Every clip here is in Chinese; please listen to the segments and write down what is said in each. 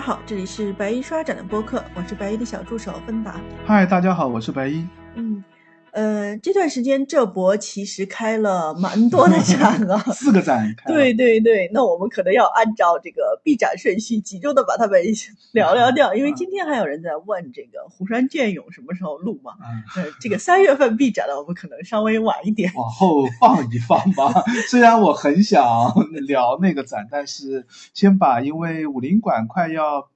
好，这里是白衣刷展的播客，我是白衣的小助手芬达。嗨，大家好，我是白衣。嗯，呃，这段时间浙博其实开了蛮多的展 啊，四个展。对对对，那我们可能要按照这个闭展顺序，集中的把它们 聊聊掉，因为今天还有人在问这个湖山隽永什么时候录嘛？嗯，呃，这个三月份闭展了，我们可能稍微晚一点。往后放一放吧。虽然我很想聊那个展，但是先把，因为武林馆快要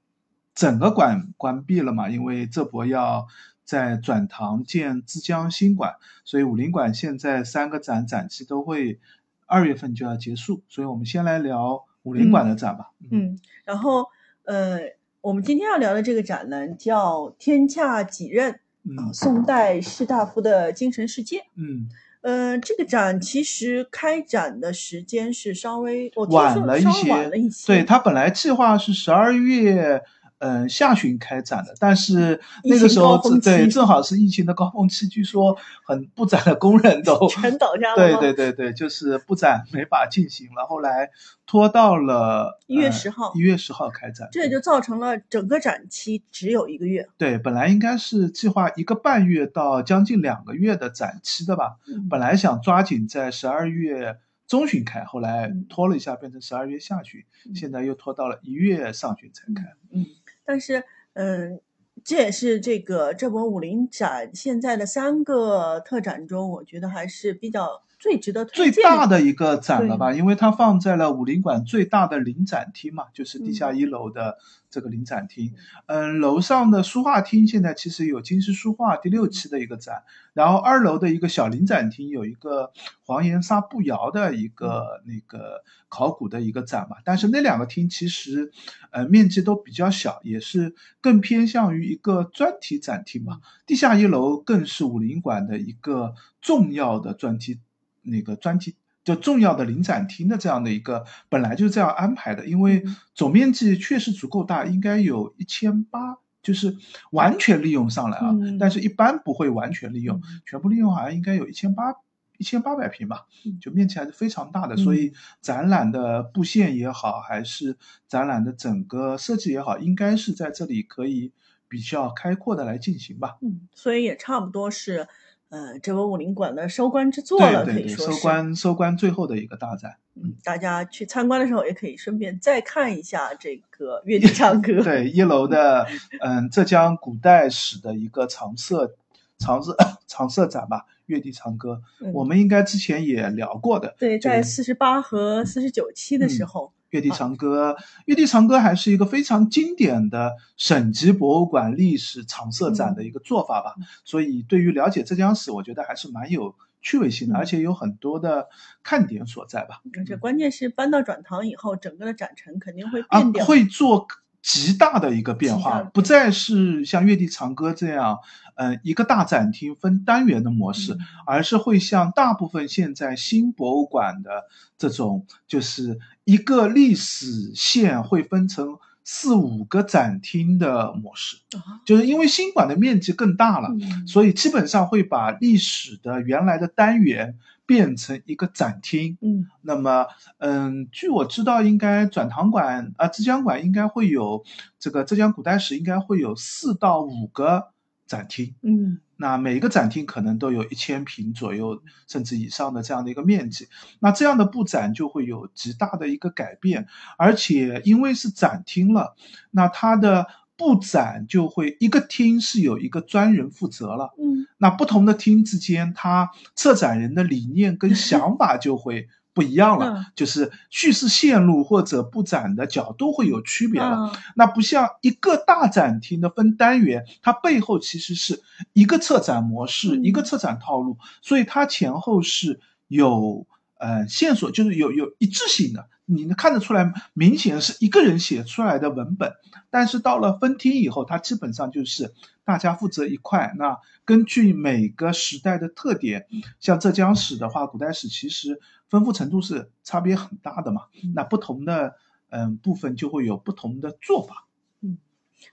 整个馆关闭了嘛，因为这博要在转塘建枝江新馆，所以武林馆现在三个展展期都会二月份就要结束，所以我们先来聊武林馆的展吧。嗯，然后呃，我们今天要聊的这个展呢，叫《天下几任》啊，嗯宋代士大夫的精神世界。嗯，呃，这个展其实开展的时间是稍微晚了一些，晚了一些，对，它本来计划是十二月。嗯，下旬开展的，但是那个时候对正好是疫情的高峰期，据说很布展的工人都全倒下了对对对对，就是布展没法进行了，后来拖到了一月10号一月十号开展。这也就造成了整个展期只有一个月。对，本来应该是计划一个半月到将近两个月的展期的吧，嗯。本来想抓紧在十二月中旬开，后来嗯。拖了一下，变成十二月下旬，嗯。现在又拖到了一月上旬才开。嗯，但是嗯，这也是这个这波武林展现在的三个特展中，我觉得还是比较最值得推最大的一个展了吧，因为它放在了武林馆最大的临展厅嘛，就是地下嗯一楼的这个临展厅。嗯，楼上的书画厅现在其实有金石书画第六期的一个展，然后二楼的一个小临展厅有一个黄岩沙步摇的一个那个考古的一个展嘛，但是那两个厅其实呃面积都比较小，也是更偏向于一个专题展厅嘛。地下一楼更是武林馆的一个重要的专题，那个专题就重要的临展厅的这样的一个，本来就是这样安排的，因为嗯。总面积确实足够大，应该有一千八。就是完全利用上来啊，嗯。但是一般不会完全利用，嗯。全部利用好像应该有一千八一千八百平吧嗯，就面积还是非常大的，嗯。所以展览的布线也好，还是展览的整个设计也好，应该是在这里可以比较开阔的来进行吧。嗯，所以也差不多是呃这波武林馆的收官之作了，对对对，可以说。收官收官最后的一个大展。嗯，大家去参观的时候也可以顺便再看一下这个月地唱歌。对，一楼的嗯浙江古代史的一个常设常设常设展吧，月地长歌，嗯我们应该之前也聊过的。对，在四十八和四十九期的时嗯候，乐地长歌，乐地长歌还是一个非常经典的省级博物馆历史常设展的一个做法吧。所以对于了解浙江史，我觉得还是蛮有趣味性的，嗯而且有很多的看点所在吧。而且关键是搬到转塘以后，整个的展陈肯定会啊变，掉。会做极大的一个变化，不再是像月地长歌这样，呃，一个大展厅分单元的模式，嗯。而是会像大部分现在新博物馆的这种，就是一个历史线会分成四五个展厅的模式，啊。就是因为新馆的面积更大了，嗯。所以基本上会把历史的原来的单元变成一个展厅。嗯那么，嗯，据我知道，应该转塘馆啊，浙江馆应该会有这个浙江古代史，应该会有四到五个展厅。嗯那每一个展厅可能都有一千平左右，甚至以上的这样的一个面积。那这样的布展就会有极大的一个改变，而且因为是展厅了，那它的布展就会一个厅是有一个专人负责了。嗯那不同的厅之间，它策展人的理念跟想 法就会不一样了，嗯就是叙事线路或者布展的角度会有区别了。啊那不像一个大展厅的分单元，它背后其实是一个策展模式，嗯一个策展套路，所以它前后是有呃线索，就是有有一致性的。你能看得出来，明显是一个人写出来的文本，但是到了分厅以后，它基本上就是大家负责一块。那根据每个时代的特点，像浙江史的话，古代史其实丰富程度是差别很大的嘛。那不同的嗯部分就会有不同的做法。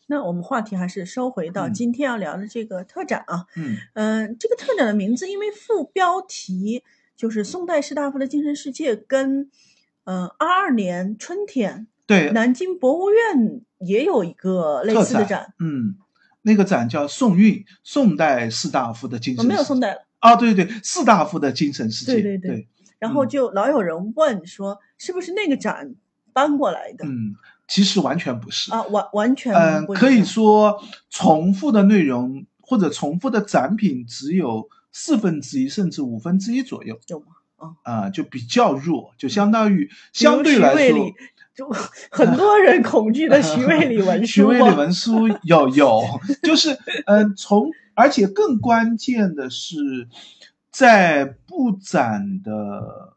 那我们话题还是收回到嗯今天要聊的这个特展啊。嗯嗯、这个特展的名字，因为副标题就是宋代士大夫的精神世界，跟嗯二二年春天对南京博物院也有一个类似的展，嗯，那个展叫宋韵，宋代士大夫的精哦，神。没有宋代了。啊，对对对，士大夫的精神世界。对对对然后就老有人问说，是不是那个展搬过来的？嗯，其实完全不是。啊，完完全嗯，可以说重复的内容或者重复的展品只有四分之一甚至五分之一左右。有吗？啊、就比较弱，就相当于相对来说就 很多人恐惧的徐渭里文徐书徐渭里 文书有有，就是嗯、呃从而且更关键的是，在布展的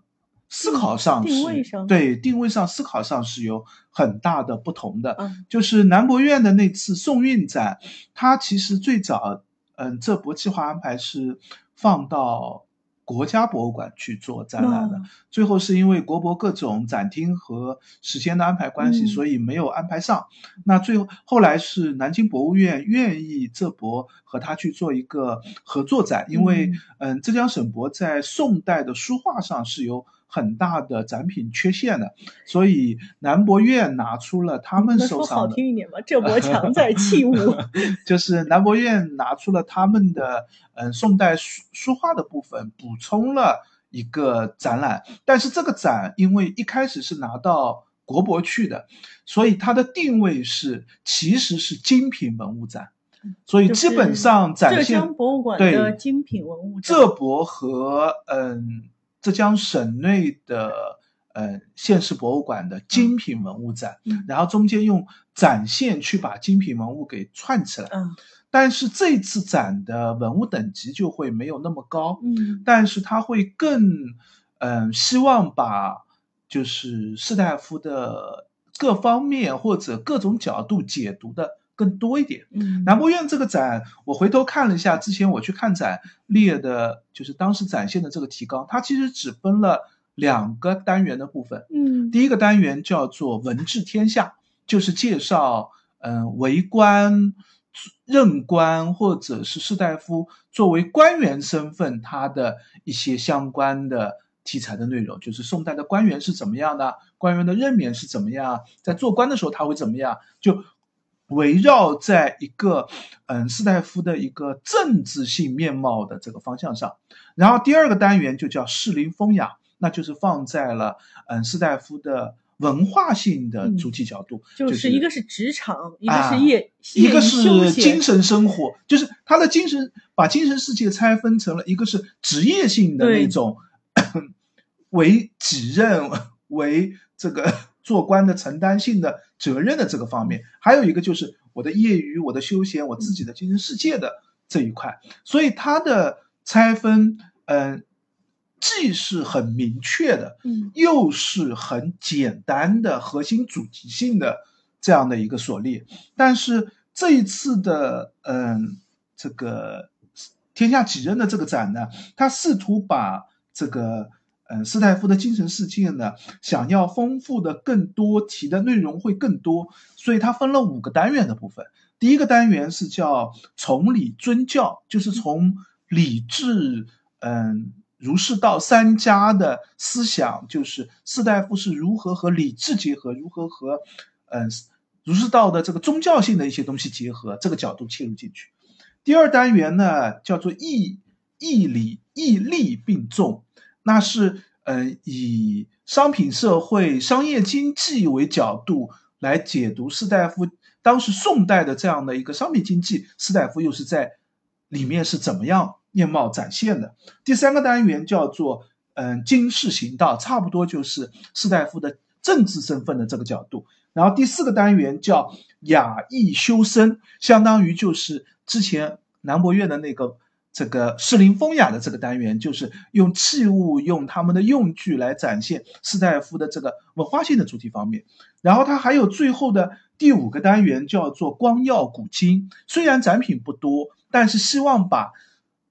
思考上是定位上对定位上思考上是有很大的不同的。嗯就是南博院的那次宋韵展，它其实最早嗯这波计划安排是放到。国家博物馆去做展览的，哦最后是因为国博各种展厅和时间的安排关系，嗯所以没有安排上。那最后后来是南京博物院愿意这博和他去做一个合作展，因为嗯，浙江省博在宋代的书画上是有很大的展品缺陷的，所以南博院拿出了他们那说好。听一点吧，这博强在器物。就是南博院拿出了他们的嗯宋代书书画的部分，补充了一个展览。但是这个展因为一开始是拿到国博去的，所以它的定位是其实是精品文物展，所以基本上展现江博物馆对的精品文物展浙博和嗯浙江省内的呃县市博物馆的精品文物展，嗯。然后中间用展现去把精品文物给串起来。嗯。但是这次展的文物等级就会没有那么高，嗯。但是它会更嗯、希望把就是士大夫的各方面或者各种角度解读的更多一点。嗯，南博院这个展，我回头看了一下，之前我去看展列的，就是当时展现的这个提纲，它其实只分了两个单元的部分。嗯第一个单元叫做“文治天下”，就是介绍嗯、为官、任官或者是士大夫作为官员身份他的一些相关的题材的内容，就是宋代的官员是怎么样的，官员的任免是怎么样，在做官的时候他会怎么样，就围绕在一个嗯士大夫的一个政治性面貌的这个方向上。然后第二个单元就叫士林风雅，那就是放在了嗯士大夫的文化性的主体角度，就就是一个是职场，一个啊是业，一个是精神生活，就是他的精神把精神世界拆分成了一个是职业性的那种，为己任为这个做官的承担性的责任的这个方面，还有一个就是我的业余、我的休闲、我自己的精神世界的这一块，所以它的拆分，嗯、既是很明确的，嗯。又是很简单的核心主题性的这样的一个所列。但是这一次的嗯这个天下几任的这个展呢，它试图把这个嗯士大夫的精神世界呢，想要丰富的更多，提的内容会更多，所以它分了五个单元的部分。第一个单元是叫从礼尊教，就是从礼智，嗯，儒释道三家的思想，就是士大夫是如何和礼智结合，如何和嗯儒释道的这个宗教性的一些东西结合，这个角度切入进去。第二单元呢，叫做义义理义利并重，那是呃以商品社会、商业经济为角度来解读士大夫当时宋代的这样的一个商品经济，士大夫又是在里面是怎么样面貌展现的。第三个单元叫做嗯经世行道，差不多就是士大夫的政治身份的这个角度。然后第四个单元叫雅逸修身，相当于就是之前南博院的那个这个士林风雅的这个单元，就是用器物、用他们的用具来展现士大夫的这个文化性的主题方面。然后它还有最后的第五个单元叫做光耀古今，虽然展品不多，但是希望把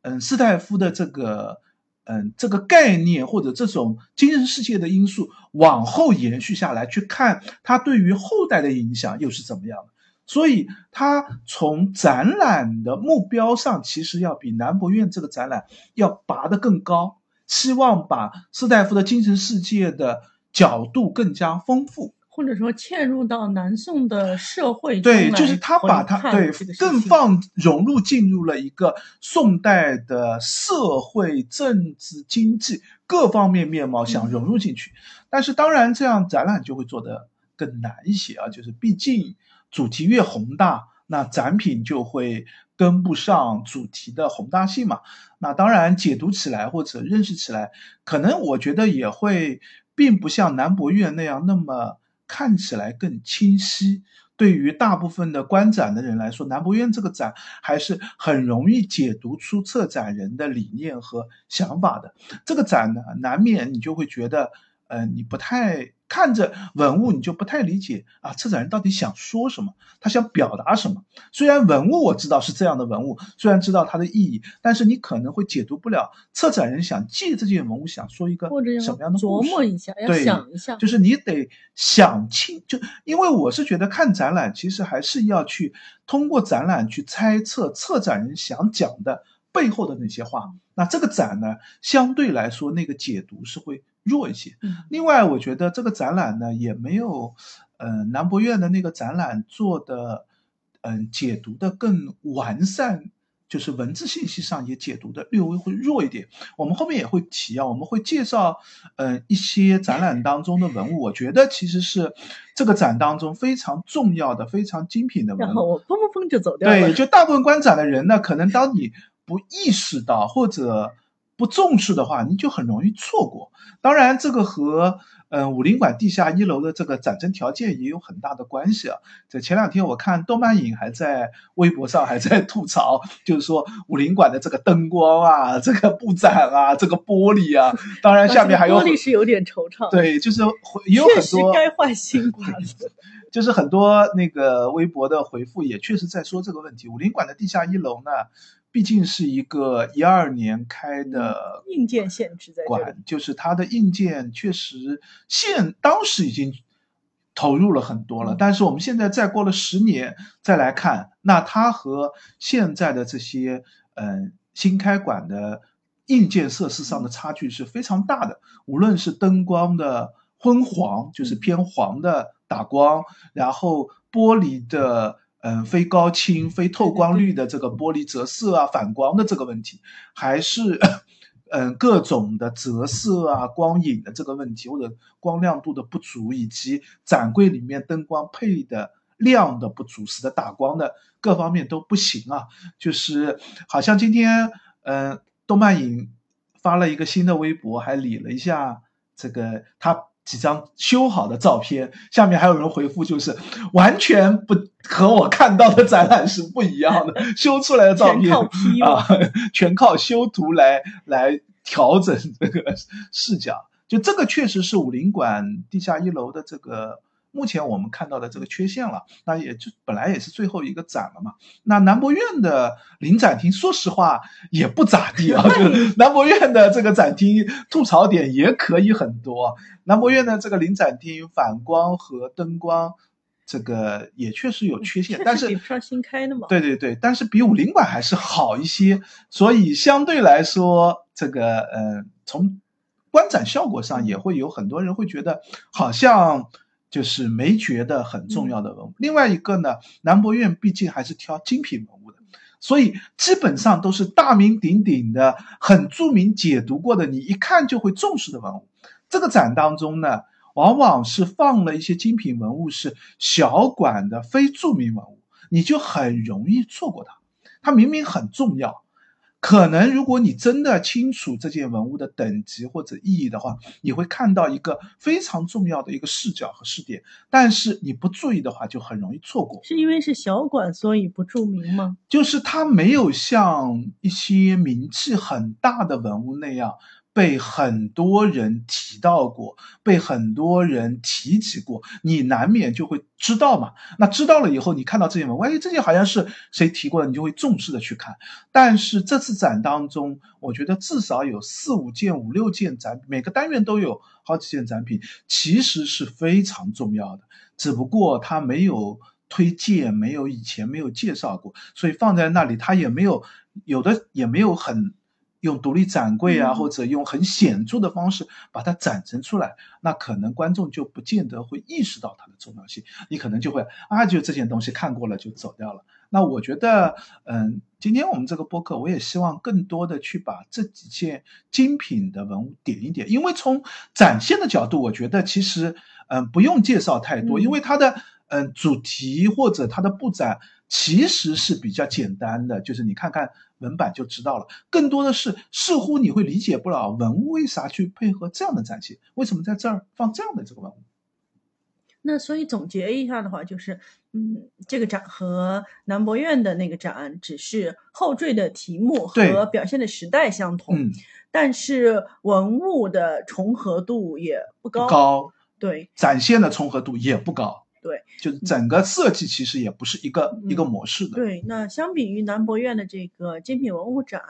嗯士大夫的这个嗯这个概念或者这种精神世界的因素往后延续下来，去看它对于后代的影响又是怎么样的。所以，它从展览的目标上，其实要比南博院这个展览要拔得更高，希望把士大夫的精神世界的角度更加丰富。或者说嵌入到南宋的社会对，就是他把回看它对这个事更放融入进入了一个宋代的社会、政治、经济各方面面貌，想嗯融入进去。但是当然，这样展览就会做得更难一些啊，就是毕竟主题越宏大，那展品就会跟不上主题的宏大性嘛。那当然，解读起来或者认识起来，可能我觉得也会并不像南博院那样那么看起来更清晰。对于大部分的观展的人来说，南博院这个展还是很容易解读出策展人的理念和想法的。这个展呢，难免你就会觉得，呃，你不太看着文物，你就不太理解啊，策展人到底想说什么，他想表达什么。虽然文物我知道是这样的文物，虽然知道它的意义，但是你可能会解读不了策展人想借这件文物想说一个或者要什么样的琢故事。磨一下，要想一下，就是你得想清，就因为我是觉得看展览，其实还是要去通过展览去猜测策展人想讲的背后的那些话。那这个展呢，相对来说那个解读是会弱一些。嗯另外，我觉得这个展览呢，也没有，呃，南博院的那个展览做的，嗯、解读的更完善，就是文字信息上也解读的略微会弱一点。我们后面也会提啊，我们会介绍，呃，一些展览当中的文物，我觉得其实是这个展当中非常重要的、非常精品的文物。然后我砰砰砰就走掉了。对，就大部分观展的人呢，可能当你不意识到或者不重视的话，你就很容易错过。当然，这个和嗯、武林馆地下一楼的这个展陈条件也有很大的关系啊。在前两天我看动漫影还在微博上还在吐槽，就是说武林馆的这个灯光啊、这个布展啊、这个玻璃啊，当然下面还有玻璃是有点惆怅，，对，就是也有很多该换新馆了。就是很多那个微博的回复也确实在说这个问题。武林馆的地下一楼呢，毕竟是一个一二年开的硬件限制在这里。馆，就是它的硬件确实现当时已经投入了很多了，嗯但是我们现在再过了十年再来看，那它和现在的这些嗯、呃新开馆的硬件设施上的差距是非常大的，无论是灯光的昏黄，就是偏黄的打光，然后玻璃的。嗯，非高清、非透光率的这个玻璃折射啊、反光的这个问题，还是嗯各种的折射啊、光影的这个问题，或者光亮度的不足，以及展柜里面灯光配的亮的不足，使得打光的各方面都不行啊。就是好像今天嗯，动漫影发了一个新的微博，还理了一下这个他。几张修好的照片，下面还有人回复，就是完全不和我看到的展览是不一样的，修出来的照片啊，全靠修图来来调整这个视角。就这个确实是武林馆地下一楼的这个目前我们看到的这个缺陷了。那也就本来也是最后一个展了嘛。那南博院的临展厅，说实话也不咋地啊。就是南博院的这个展厅吐槽点也可以很多。南博院的这个临展厅反光和灯光。这个也确实有缺陷，但是比不上新开的嘛。对对对，但是比武林馆还是好一些，所以相对来说，这个呃，从观展效果上也会有很多人会觉得好像就是没觉得很重要的文物。另外一个呢，南博院毕竟还是挑精品文物的，所以基本上都是大名鼎鼎的、很著名、解读过的，你一看就会重视的文物。这个展当中呢。往往是放了一些精品文物，是小馆的非著名文物，你就很容易错过它。它明明很重要，可能如果你真的清楚这件文物的等级或者意义的话，你会看到一个非常重要的一个视角和视点。但是你不注意的话，就很容易错过。是因为是小馆，所以不著名吗？就是它没有像一些名气很大的文物那样。被很多人提到过，被很多人提起过，你难免就会知道嘛。那知道了以后，你看到这件文物，哎，这件好像是谁提过的，你就会重视的去看。但是这次展当中，我觉得至少有四五件、五六件展，每个单元都有好几件展品，其实是非常重要的。只不过它没有推荐，没有以前没有介绍过，所以放在那里，它也没有有的也没有很。用独立展柜啊，嗯。或者用很显著的方式把它展陈出来，那可能观众就不见得会意识到它的重要性，你可能就会啊，就这件东西看过了就走掉了。那我觉得，嗯，今天我们这个播客，我也希望更多的去把这几件精品的文物点一点，因为从展现的角度，我觉得其实，嗯，不用介绍太多，嗯因为它的，嗯，主题或者它的布展其实是比较简单的，就是你看看文版就知道了。更多的是，似乎你会理解不了文物为啥去配合这样的展现，为什么在这儿放这样的这个文物。那所以总结一下的话，就是，嗯，这个展和南博院的那个展只是后缀的题目和表现的时代相同，嗯，但是文物的重合度也不高。高，对，展现的重合度也不高。对，就是整个设计其实也不是一个、嗯一个模式的。对，那相比于南博院的这个精品文物展，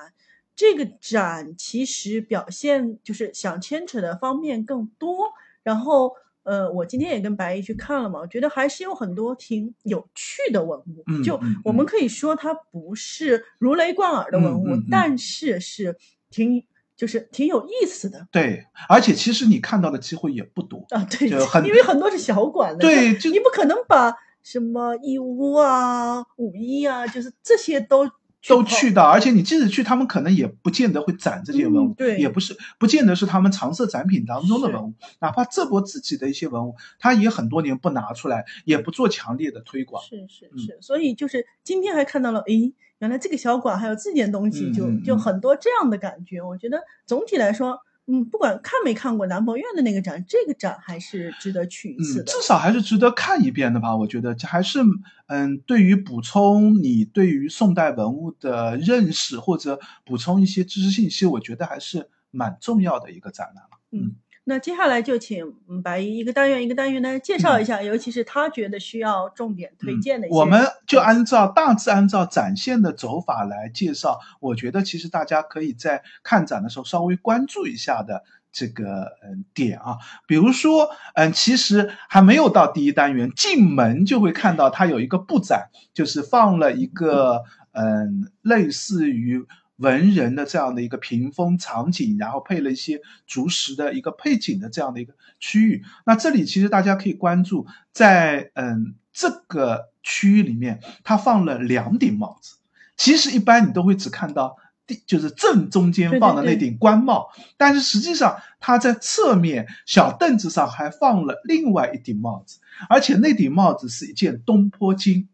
这个展其实表现就是想牵扯的方面更多。然后，呃，我今天也跟白姨去看了嘛，我觉得还是有很多挺有趣的文物。就我们嗯可以说它不是如雷贯耳的文物，但是是挺就是挺有意思的。对，而且其实你看到的机会也不多。啊，对，就很因为很多是小馆的，对就就你不可能把什么义乌啊、五一啊，就是这些都都去到，而且你即使去，他们可能也不见得会展这些文物，嗯对也不是不见得是他们常设展品当中的文物。哪怕这波自己的一些文物，他也很多年不拿出来，也不做强烈的推广。是是嗯是，所以就是今天还看到了，诶，原来这个小馆还有这件东西，就就很多这样的感觉。我觉得总体来说，嗯，不管看没看过南博院的那个展，这个展还是值得去一次嗯，的。至少还是值得看一遍的吧。我觉得这还是嗯，对于补充你对于宋代文物的认识或者补充一些知识信息，我觉得还是蛮重要的一个展览了。嗯，那接下来就请嗯白衣一个单元一个单元的介绍一下，尤其是他觉得需要重点推荐的一些。嗯我们就按照大致按照展现的走法来介绍。我觉得其实大家可以在看展的时候稍微关注一下的这个嗯点啊，比如说嗯，其实还没有到第一单元，进门就会看到它有一个布展，就是放了一个嗯类似于。文人的这样的一个屏风场景，然后配了一些竹石的一个配景的这样的一个区域。那这里其实大家可以关注，在嗯这个区域里面，它放了两顶帽子。其实一般你都会只看到第就是正中间放的那顶官帽，但是实际上它在侧面小凳子上还放了另外一顶帽子，而且那顶帽子是一件东坡巾，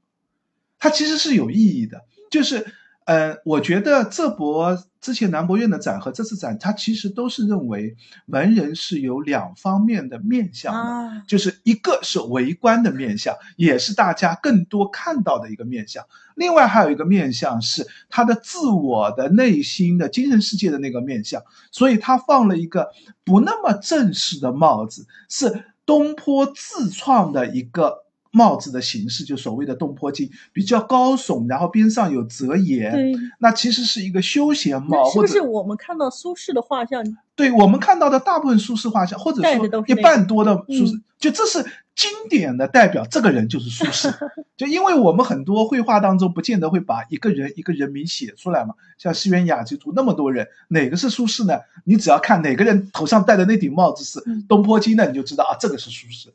它其实是有意义的，就是。呃，我觉得这博之前南博院的展和这次展，它其实都是认为文人是有两方面的面相的，啊，就是一个是围观的面相，也是大家更多看到的一个面相。另外还有一个面相是他的自我的内心的精神世界的那个面相，所以他放了一个不那么正式的帽子，是东坡自创的一个。帽子的形式就所谓的东坡巾，比较高耸，然后边上有折沿，那其实是一个休闲帽，是不是我们看到苏轼的画像？对我们看到的大部分苏轼画像，或者说一半多的苏轼，嗯就这是经典的代表，这个人就是苏轼。就因为我们很多绘画当中不见得会把一个人一个人名写出来嘛，像西园雅集图那么多人，哪个是苏轼呢？你只要看哪个人头上戴的那顶帽子是嗯东坡巾的，你就知道啊，这个是苏轼。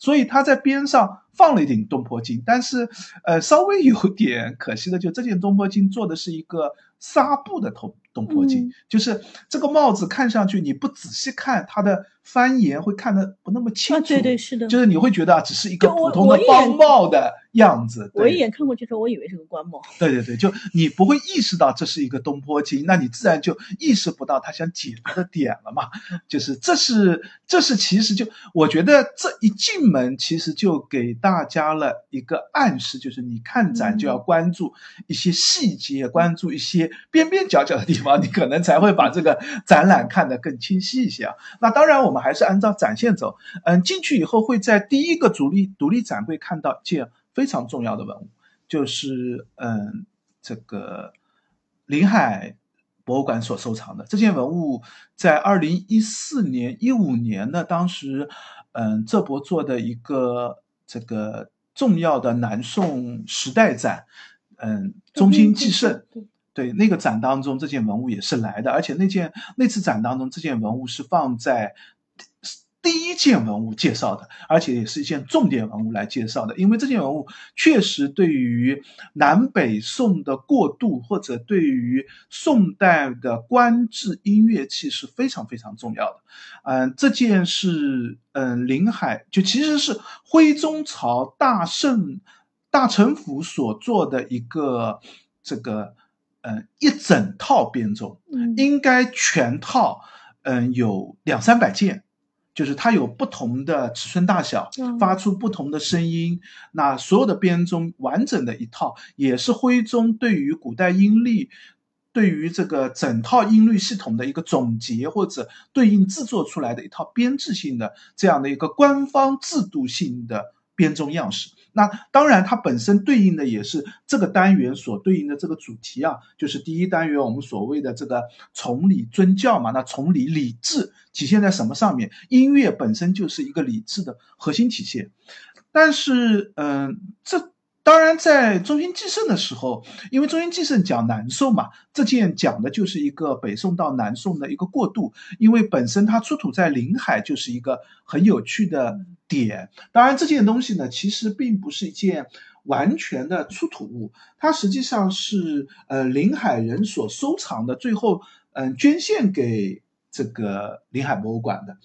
所以他在边上放了一顶东坡巾，但是呃稍微有点可惜的，就这件东坡巾做的是一个纱布的头东坡巾，嗯。就是这个帽子看上去你不仔细看它的翻檐会看得不那么清啊，楚，对对是的，就是你会觉得啊只是一个普通的我一眼方帽的样子，对我一眼看过去的时候，我以为是个官帽。对对对，就你不会意识到这是一个东坡经，那你自然就意识不到他想解读的点了嘛。就是这是这是其实就我觉得这一进门其实就给大家了一个暗示，就是你看展就要关注一些细节，关注一些边边角角的地方，你可能才会把这个展览看得更清晰一些啊。那当然我们还是按照展现走，嗯，进去以后会在第一个独立独立展柜看到一件非常重要的文物。就是嗯，这个临海博物馆所收藏的这件文物，在二零一四年、一五年呢，当时嗯，浙博做的一个这个重要的南宋时代展，嗯，中兴纪盛，对对，那个展当中这件文物也是来的，而且那件那次展当中这件文物是放在。第一件文物介绍的，而且也是一件重点文物来介绍的，因为这件文物确实对于南北宋的过渡，或者对于宋代的官制音乐器是非常非常重要的。嗯，这件是嗯临海，就其实是徽宗朝大圣大臣府所做的一个这个嗯一整套编钟，应该全套嗯有两三百件。就是它有不同的尺寸大小，发出不同的声音。那所有的编钟完整的一套，也是徽宗对于古代音律，对于这个整套音律系统的一个总结，或者对应制作出来的一套编制性的这样的一个官方制度性的编钟样式。那当然，它本身对应的也是这个单元所对应的这个主题啊，就是第一单元我们所谓的这个崇礼尊教嘛。那崇礼礼制体现在什么上面？音乐本身就是一个礼制的核心体现。但是，嗯，这。当然，在中兴继盛的时候，因为中兴继盛讲南宋嘛，这件讲的就是一个北宋到南宋的一个过渡。因为本身它出土在临海，就是一个很有趣的点。当然，这件东西呢，其实并不是一件完全的出土物，它实际上是呃临海人所收藏的，最后嗯捐献给这个临海博物馆的。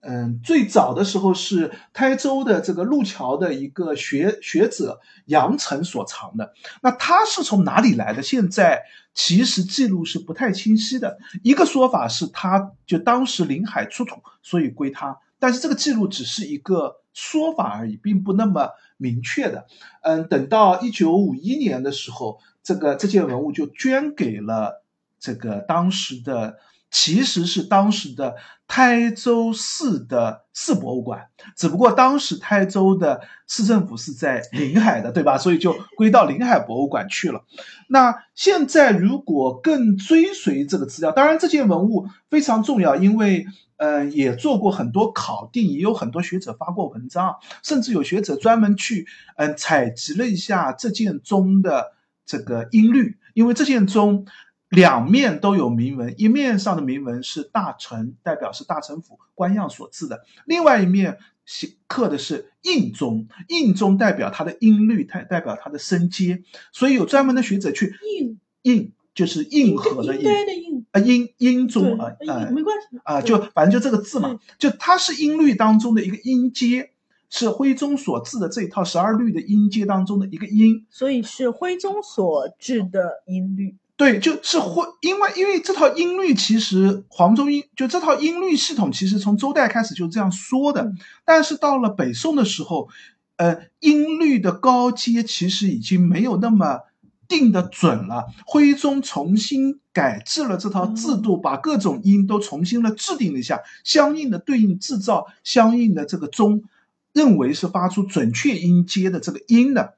嗯，最早的时候是台州的这个路桥的一个学学者杨成所藏的。那他是从哪里来的？现在其实记录是不太清晰的。一个说法是他就当时临海出土，所以归他。但是这个记录只是一个说法而已，并不那么明确的。嗯，等到一九五一年的时候，这个这件文物就捐给了这个当时的。其实是当时的台州市的市博物馆，只不过当时台州的市政府是在临海的，对吧？所以就归到临海博物馆去了。那现在如果更追随这个资料，当然这件文物非常重要，因为嗯也做过很多考定，也有很多学者发过文章，甚至有学者专门去嗯采集了一下这件钟的这个音律，因为这件钟。两面都有铭文，一面上的铭文是大臣，代表是大臣府官样所制的；另外一面写刻的是印钟，印钟代表它的音律，代代表它的声阶。所以有专门的学者去印。印，就是硬核的印。啊，音音中啊啊，没关系。啊，就反正就这个字嘛，就它是音律当中的一个音阶，是徽宗所制的这一套十二律的音阶当中的一个音，所以是徽宗所制的音律。对，就是会，因为因为这套音律其实黄州音就这套音律系统，其实从周代开始就这样说的，但是到了北宋的时候，呃，音律的高阶其实已经没有那么定的准了。徽宗重新改制了这套制度，把各种音都重新的制定了一下，相应的对应制造相应的这个钟，认为是发出准确音阶的这个音的。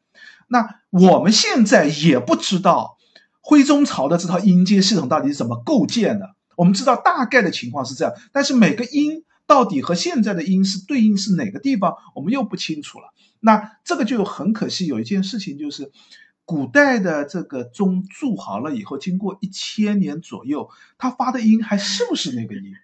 那我们现在也不知道。徽宗朝的这套音阶系统到底是怎么构建的？我们知道大概的情况是这样，但是每个音到底和现在的音是对应是哪个地方，我们又不清楚了。那这个就很可惜，有一件事情就是，古代的这个钟铸好了以后，经过一千年左右，它发的音还是不是那个音？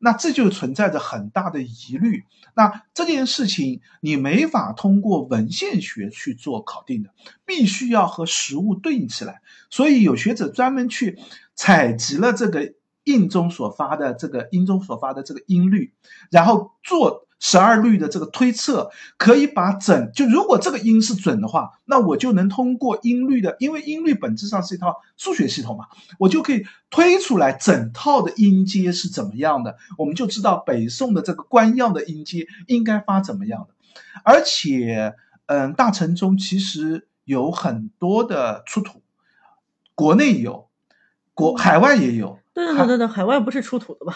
那这就存在着很大的疑虑。那这件事情你没法通过文献学去做考定的，必须要和实物对应起来。所以有学者专门去采集了这个印中所发的这个音中所发的这个音律，然后做。十二律的这个推测，可以把整就如果这个音是准的话，那我就能通过音律的，因为音律本质上是一套数学系统嘛，我就可以推出来整套的音阶是怎么样的，我们就知道北宋的这个官样的音阶应该发怎么样的。而且，嗯，大臣中其实有很多的出土，国内有，国海外也有。对对对对，海外不是出土的吧？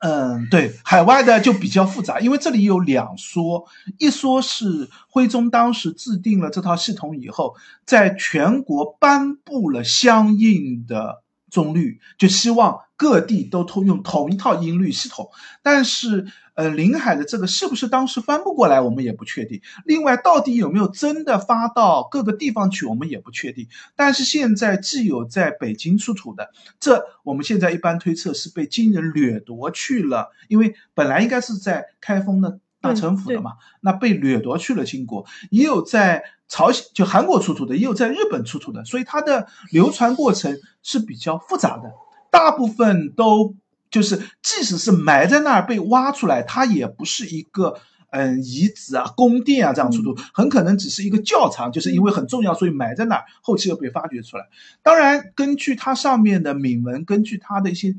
嗯，对，海外的就比较复杂，因为这里有两说，一说是徽宗当时制定了这套系统以后，在全国颁布了相应的宗律，就希望各地都通用同一套音律系统。但是，呃，临海的这个是不是当时翻不过来，我们也不确定。另外，到底有没有真的发到各个地方去，我们也不确定。但是现在既有在北京出土的，这我们现在一般推测是被金人掠夺去了，因为本来应该是在开封的大城府的嘛，那被掠夺去了金国。也有在朝鲜就韩国出土的，也有在日本出土的，所以它的流传过程是比较复杂的。大部分都就是，即使是埋在那儿被挖出来，它也不是一个嗯遗址啊、宫殿啊这样出土，很可能只是一个窖藏，就是因为很重要，所以埋在那儿，后期又被发掘出来。当然，根据它上面的铭文，根据它的一些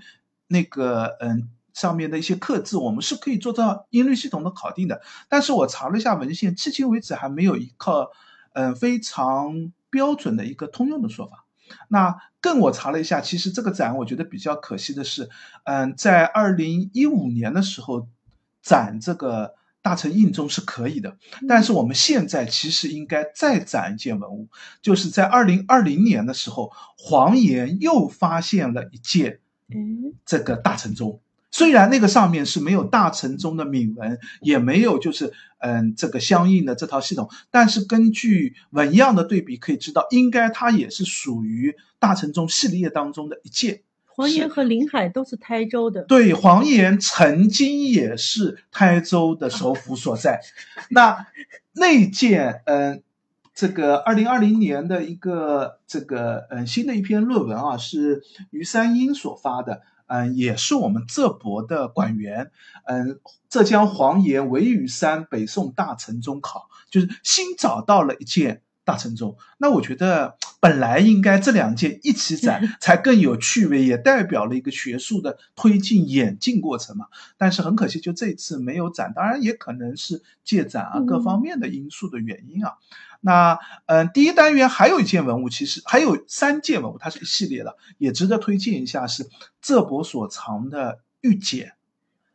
那个嗯上面的一些刻字，我们是可以做到音律系统的考定的。但是我查了一下文献，迄今为止还没有一个嗯非常标准的一个通用的说法。那更我查了一下，其实这个展我觉得比较可惜的是，嗯，在二零一五年的时候展这个大成印钟是可以的，但是我们现在其实应该再展一件文物，就是在二零二零年的时候，黄岩又发现了一件，嗯，这个大成钟。虽然那个上面是没有大臣中的铭文，也没有就是嗯这个相应的这套系统，但是根据纹样的对比可以知道，应该它也是属于大成中系列当中的一件。黄岩和临海都是台州的。对，黄岩曾经也是台州的首府所在。那那件嗯，这个二零二零年的一个这个嗯新的一篇论文啊，是于三英所发的。嗯，也是我们浙博的馆员，嗯，浙江黄岩韦雨山北宋大臣，中考，就是新找到了一件大成钟。那我觉得本来应该这两件一起展 才更有趣味，也代表了一个学术的推进演进过程嘛。但是很可惜，就这次没有展，当然也可能是借展啊各方面的因素的原因啊。那嗯，第一单元还有一件文物，其实还有三件文物，它是一系列的，也值得推荐一下，是浙博所藏的玉简。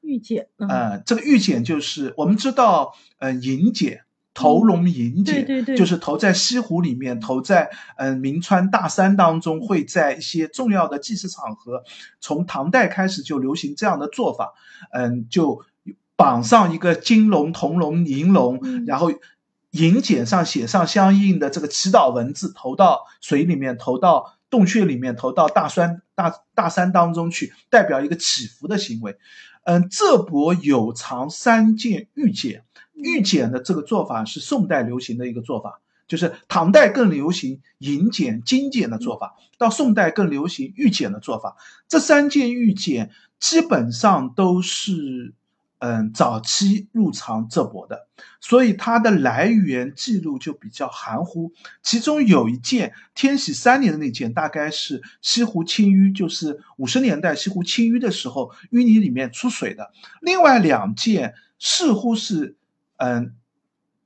玉简，呃，这个玉简就是我们知道，呃，银简，投龙银简，对对对，就是投在西湖里面，投在嗯明川大山当中，会在一些重要的祭祀场合，从唐代开始就流行这样的做法，嗯，就绑上一个金龙、铜龙、银龙，然后。银简上写上相应的这个祈祷文字，投到水里面，投到洞穴里面，投到大山大大山当中去，代表一个祈福的行为。嗯，浙博有藏三件玉简，玉简的这个做法是宋代流行的一个做法，就是唐代更流行银简、金简的做法，到宋代更流行玉简的做法。这三件玉简基本上都是。嗯，早期入藏浙博的，所以它的来源记录就比较含糊。其中有一件天禧三年的那件，大概是西湖清淤，就是五十年代西湖清淤的时候淤泥里面出水的。另外两件似乎是，嗯。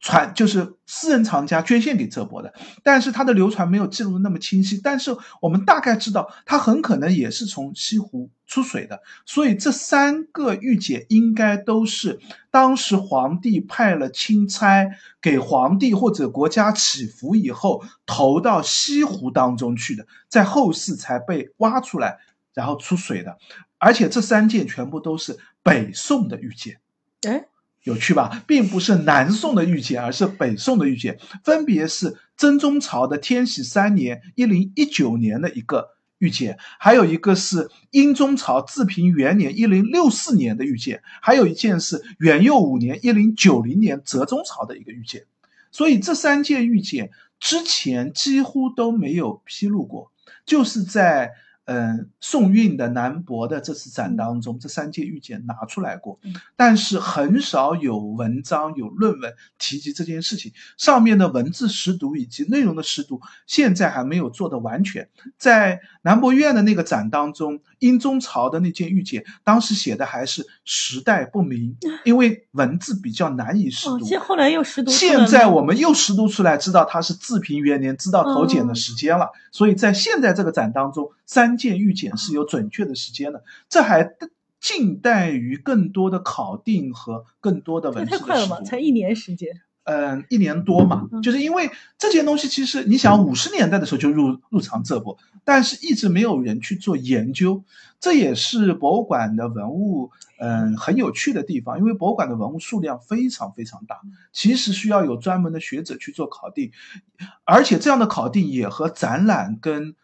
传就是私人藏家捐献给浙博的，但是它的流传没有记录的那么清晰。但是我们大概知道，它很可能也是从西湖出水的。所以这三个玉简应该都是当时皇帝派了钦差给皇帝或者国家祈福以后投到西湖当中去的，在后世才被挖出来，然后出水的。而且这三件全部都是北宋的玉简。哎。有趣吧，并不是南宋的御简，而是北宋的御简，分别是真宗朝的天禧三年（一零一九年）的一个御简，还有一个是英宗朝治平元年（一零六四年）的御简，还有一件是元佑五年（一零九零年）哲宗朝的一个御简。所以这三件御简之前几乎都没有披露过，就是在。嗯，宋韵的南博的这次展当中，这三件玉简拿出来过，但是很少有文章有论文提及这件事情。上面的文字识读以及内容的识读，现在还没有做的完全。在南博院的那个展当中，英宗朝的那件玉简，当时写的还是时代不明，因为文字比较难以识读。现后来又识读，现在我们又识读出来，知道它是治平元年，知道投简的时间了。所以在现在这个展当中，三。件预检是有准确的时间的，这还静待于更多的考定和更多的文字的太快了嘛，才一年时间。嗯，一年多嘛，嗯就是因为这件东西，其实你想五十年代的时候就入入藏这部，但是一直没有人去做研究，这也是博物馆的文物，嗯，很有趣的地方，因为博物馆的文物数量非常非常大，其实需要有专门的学者去做考定，而且这样的考定也和展览跟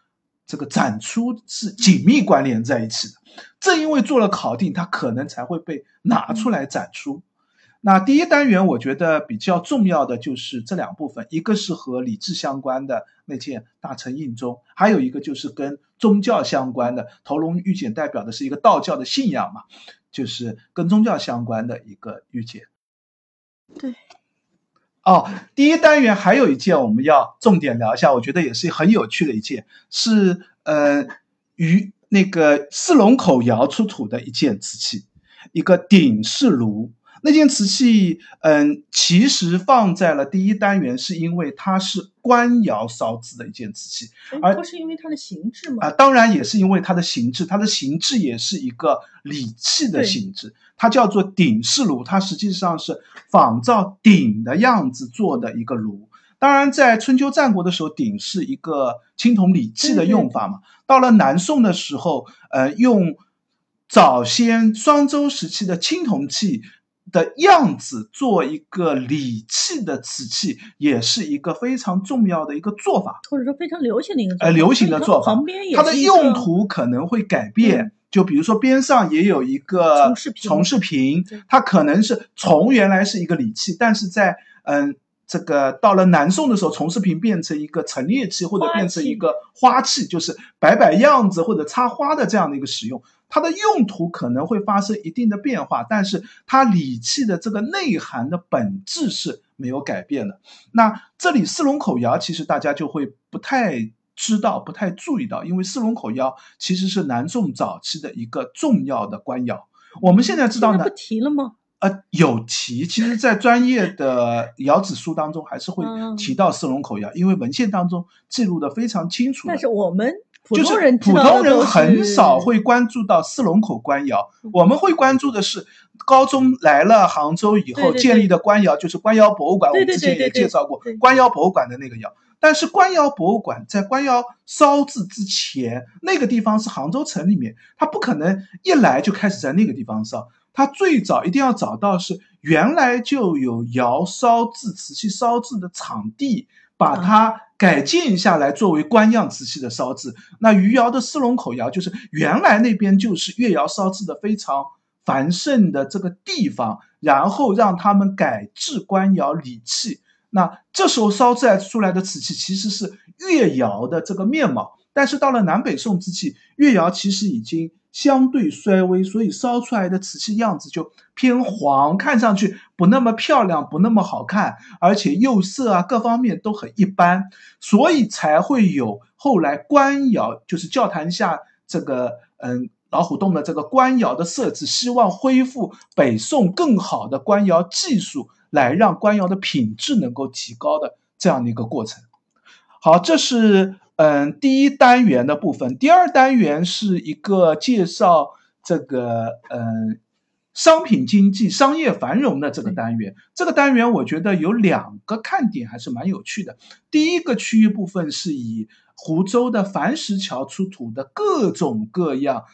这个展出是紧密关联在一起的。正因为做了考定，它可能才会被拿出来展出。那第一单元我觉得比较重要的就是这两部分，一个是和礼制相关的那件大成印钟，还有一个就是跟宗教相关的头龙玉简，代表的是一个道教的信仰嘛，就是跟宗教相关的一个玉简。对。哦，第一单元还有一件我们要重点聊一下，我觉得也是很有趣的一件，是呃于那个四龙口窑出土的一件瓷器，一个鼎式炉。那件瓷器，嗯，其实放在了第一单元，是因为它是官窑烧制的一件瓷器哎而不是因为它的形制吗？啊、当然也是因为它的形制，它的形制也是一个礼器的形制，它叫做鼎式炉，它实际上是仿照鼎的样子做的一个炉。当然，在春秋战国的时候，鼎是一个青铜礼器的用法嘛。到了南宋的时候，呃，用早先双周时期的青铜器的样子做一个礼器的瓷器，也是一个非常重要的一个做法。或者说非常流行的一个呃，流行的做法旁边，也它的用途可能会改变。就比如说边上也有一个从事瓶从事瓶，它可能是从原来是一个礼器，但是在嗯这个到了南宋的时候，从事瓶变成一个陈列器，或者变成一个花器，就是摆摆样子或者插花的这样的一个使用。它的用途可能会发生一定的变化，但是它礼器的这个内涵的本质是没有改变的。那这里四龙口窑其实大家就会不太知道、不太注意到，因为四龙口窑其实是南宋早期的一个重要的官窑。我们现在知道呢不，提了吗？呃，有提，其实，在专业的窑址书当中还是会嗯提到四龙口窑，因为文献当中记录的非常清楚。但是我们普就是普通人很少会关注到四龙口官窑，嗯我们会关注的是高中来了杭州以后建立的官窑，就是官窑博物馆。我们之前也介绍过官窑博物馆的那个窑。但是官窑博物馆在官窑烧制之前，那个地方是杭州城里面，它不可能一来就开始在那个地方烧。它最早一定要找到是原来就有窑烧制瓷器烧制的场地，把啊它改建下来作为官样瓷器的烧制。那余姚的四龙口窑就是原来那边就是越窑烧制的非常繁盛的这个地方，然后让他们改制官窑礼器。那这时候烧制出来的瓷器其实是越窑的这个面貌，但是到了南北宋之际，越窑其实已经相对衰微，所以烧出来的瓷器样子就偏黄，看上去不那么漂亮，不那么好看，而且釉色啊各方面都很一般，所以才会有后来官窑，就是教坛下这个嗯。老虎洞的这个官窑的设置，希望恢复北宋更好的官窑技术，来让官窑的品质能够提高的这样的一个过程。好，这是嗯第一单元的部分。第二单元是一个介绍这个嗯商品经济、商业繁荣的这个单元。这个单元我觉得有两个看点，还是蛮有趣的。第一个区域部分是以湖州的樊石桥出土的各种各样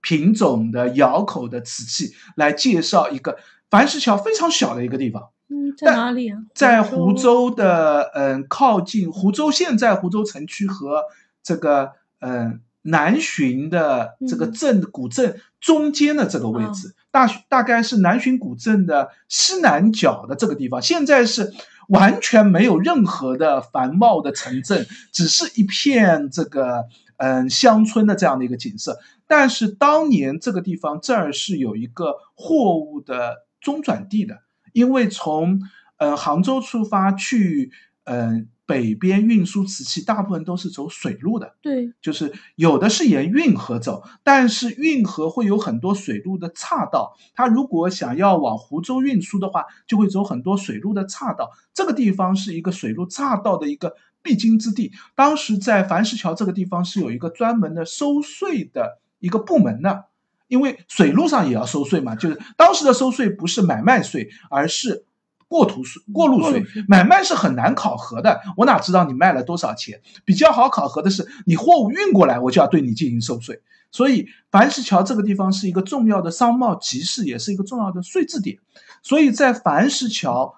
品种的窑口的瓷器，来介绍一个樊石桥非常小的一个地方。嗯，在哪里啊？在湖州的嗯靠近湖州现在湖州城区和这个嗯南浔的这个嗯镇古镇中间的这个位置，大大概是南浔古镇的西南角的这个地方，现在是完全没有任何的繁茂的城镇，只是一片这个嗯乡村的这样的一个景色。但是当年这个地方这儿是有一个货物的中转地的。因为从呃杭州出发去嗯、呃、北边运输瓷器，大部分都是走水路的，对，就是有的是沿运河走，但是运河会有很多水路的岔道，它如果想要往湖州运输的话，就会走很多水路的岔道。这个地方是一个水路岔道的一个必经之地。当时在樊石桥这个地方是有一个专门的收税的一个部门的。因为水路上也要收税嘛，就是当时的收税不是买卖税，而是过途税、过路税过路税，买卖是很难考核的。我哪知道你卖了多少钱？比较好考核的是你货物运过来，我就要对你进行收税。所以樊石桥这个地方是一个重要的商贸集市，也是一个重要的税制点。所以在樊石桥，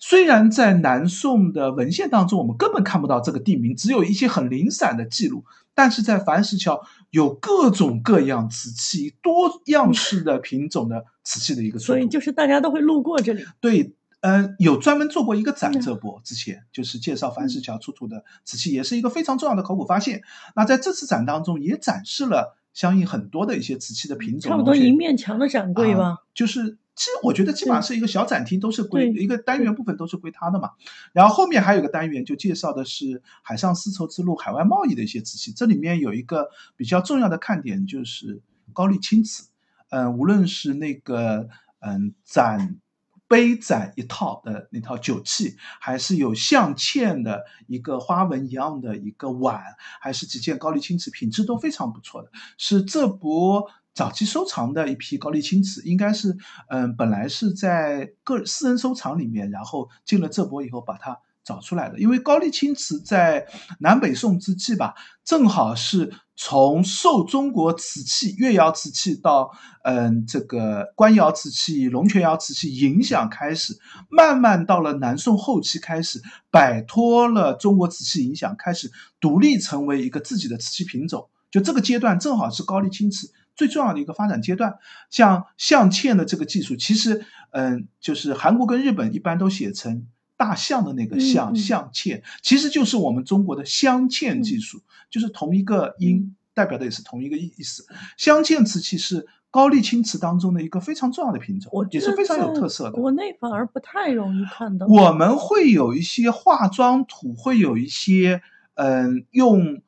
虽然在南宋的文献当中我们根本看不到这个地名，只有一些很零散的记录，但是在樊石桥有各种各样瓷器、多样式的品种的瓷器的一个。所以就是大家都会路过这里。对，嗯，有专门做过一个展，嗯这波之前就是介绍樊氏桥出土的瓷器，也是一个非常重要的考古发现。那在这次展当中也展示了相应很多的一些瓷器的品种，差不多一面墙的展柜吧。啊就是其实我觉得基本上是一个小展厅，都是归一个单元部分都是归他的嘛。然后后面还有一个单元就介绍的是海上丝绸之路海外贸易的一些瓷器，这里面有一个比较重要的看点就是高丽青瓷。嗯，无论是那个嗯展杯盏一套的那套酒器，还是有镶嵌的一个花纹一样的一个碗，还是几件高丽青瓷，品质都非常不错的，是这波早期收藏的一批高丽青瓷，应该是嗯本来是在个私人收藏里面，然后进了这波以后把它。找出来的，因为高丽青瓷在南北宋之际吧，正好是从受中国瓷器、越窑瓷器到嗯这个官窑瓷器、龙泉窑瓷器影响开始，慢慢到了南宋后期开始摆脱了中国瓷器影响，开始独立成为一个自己的瓷器品种。就这个阶段正好是高丽青瓷最重要的一个发展阶段。像镶嵌的这个技术，其实嗯就是韩国跟日本一般都写成。大象的那个象镶嵌，其实就是我们中国的镶嵌技术，就是同一个音，代表的也是同一个意意思。镶嵌瓷器是高丽青瓷当中的一个非常重要的品种也是非常有特色的。国内反而不太容易看到。我们会有一些化妆土，会有一些嗯用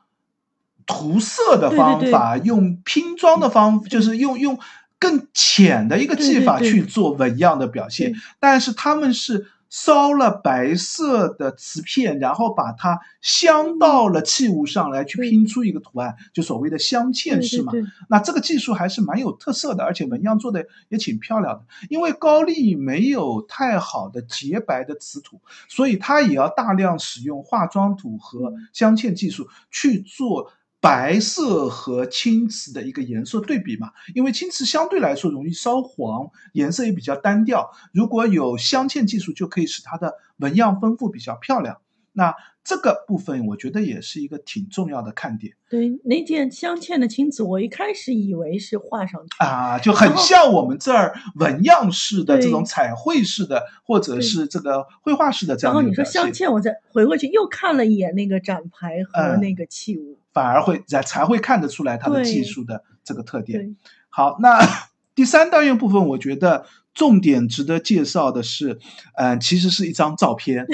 涂色的对对对方法，用拼装的方，就是用用更浅的一个技法去做纹样的表现对，但是他们是。烧了白色的瓷片，然后把它镶到了器物上来，去拼出一个图案，就所谓的镶嵌式嘛。那这个技术还是蛮有特色的，而且纹样做的也挺漂亮的。因为高丽没有太好的洁白的瓷土，所以它也要大量使用化妆土和镶嵌技术去做白色和青瓷的一个颜色对比嘛。因为青瓷相对来说容易烧黄，颜色也比较单调。如果有镶嵌技术，就可以使它的纹样丰富，比较漂亮。那这个部分我觉得也是一个挺重要的看点。对，那件镶嵌的青瓷，我一开始以为是画上去。啊，就很像我们这儿纹样式的这种彩绘式的，或者是这个绘画式的这然后你说镶嵌，我再回过去又看了一眼那个展牌和嗯那个器物。反而会才才会看得出来它的技术的这个特点。好，那 第三单元部分，我觉得重点值得介绍的是，嗯、其实是一张照片，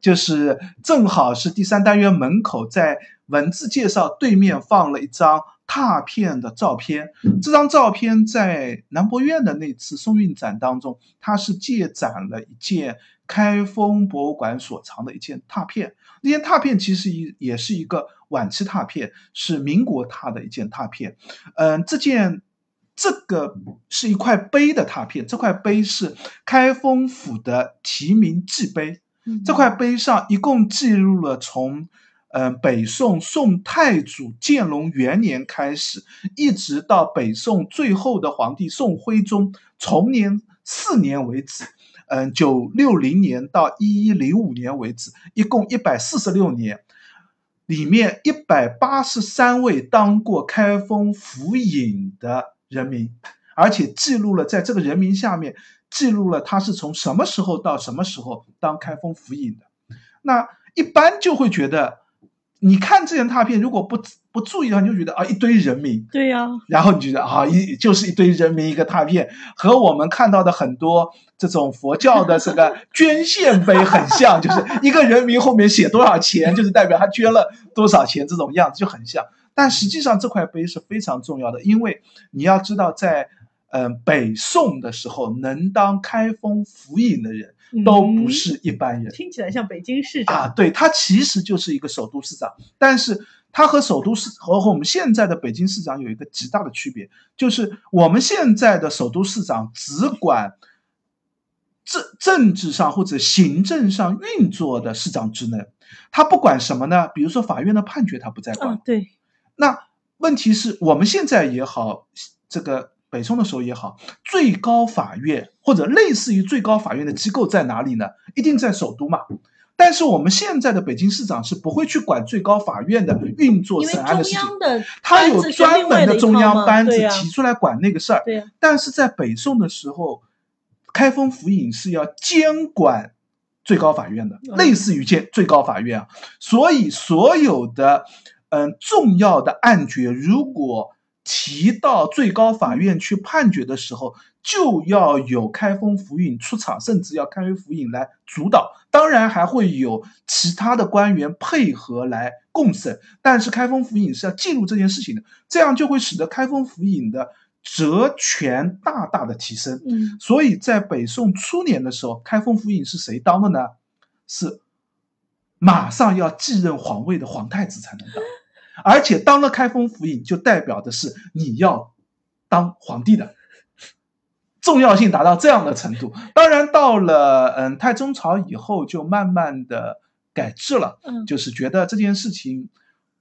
就是正好是第三单元门口在文字介绍对面放了一张拓片的照片。这张照片在南博院的那次松韵展当中，它是借展了一件开封博物馆所藏的一件拓片。那件拓片其实也也是一个晚期拓片，是民国拓的一件拓片。嗯，这件这个是一块碑的拓片，这块碑是开封府的题名记碑。这块碑上一共记录了从，呃，北宋宋太祖建隆元年开始，一直到北宋最后的皇帝宋徽宗崇年四年为止，嗯、九六零年到一一零五年为止，一共一百四十六年。里面一百八十三位当过开封府尹的人民，而且记录了在这个人民下面记录了他是从什么时候到什么时候当开封府尹的。那一般就会觉得，你看这件拓片，如果不不注意的话，你就觉得啊一堆人名，对呀、然后你觉得啊一就是一堆人名一个拓片，和我们看到的很多这种佛教的这个 捐献碑很像，就是一个人名后面写多少钱，就是代表他捐了多少钱，这种样子就很像。但实际上这块碑是非常重要的，因为你要知道在，嗯、北宋的时候，能当开封府尹的人都不嗯是一般人。听起来像北京市长。啊，对，他其实就是一个首都市长，但是他和首都市和和我们现在的北京市长有一个极大的区别，就是我们现在的首都市长只管政政治上或者行政上运作的市长职能，他不管什么呢？比如说法院的判决他不在管，啊，对，那问题是我们现在也好，这个北宋的时候也好，最高法院或者类似于最高法院的机构在哪里呢？一定在首都嘛。但是我们现在的北京市长是不会去管最高法院的运作审案的事情，他有专门的中央班子提出来管那个事儿。但是在北宋的时候，开封府尹是要监管最高法院的，嗯类似于监最高法院啊。所以所有的嗯重要的案决，如果提到最高法院去判决的时候，就要有开封府尹出场，甚至要开封府尹来主导。当然还会有其他的官员配合来共审，但是开封府尹是要记录这件事情的，这样就会使得开封府尹的职权大大的提升。嗯，所以在北宋初年的时候，开封府尹是谁当的呢？是马上要继任皇位的皇太子才能当，而且当了开封府尹，就代表的是你要当皇帝的。重要性达到这样的程度，当然到了嗯太宗朝以后，就慢慢的改制了，嗯就是觉得这件事情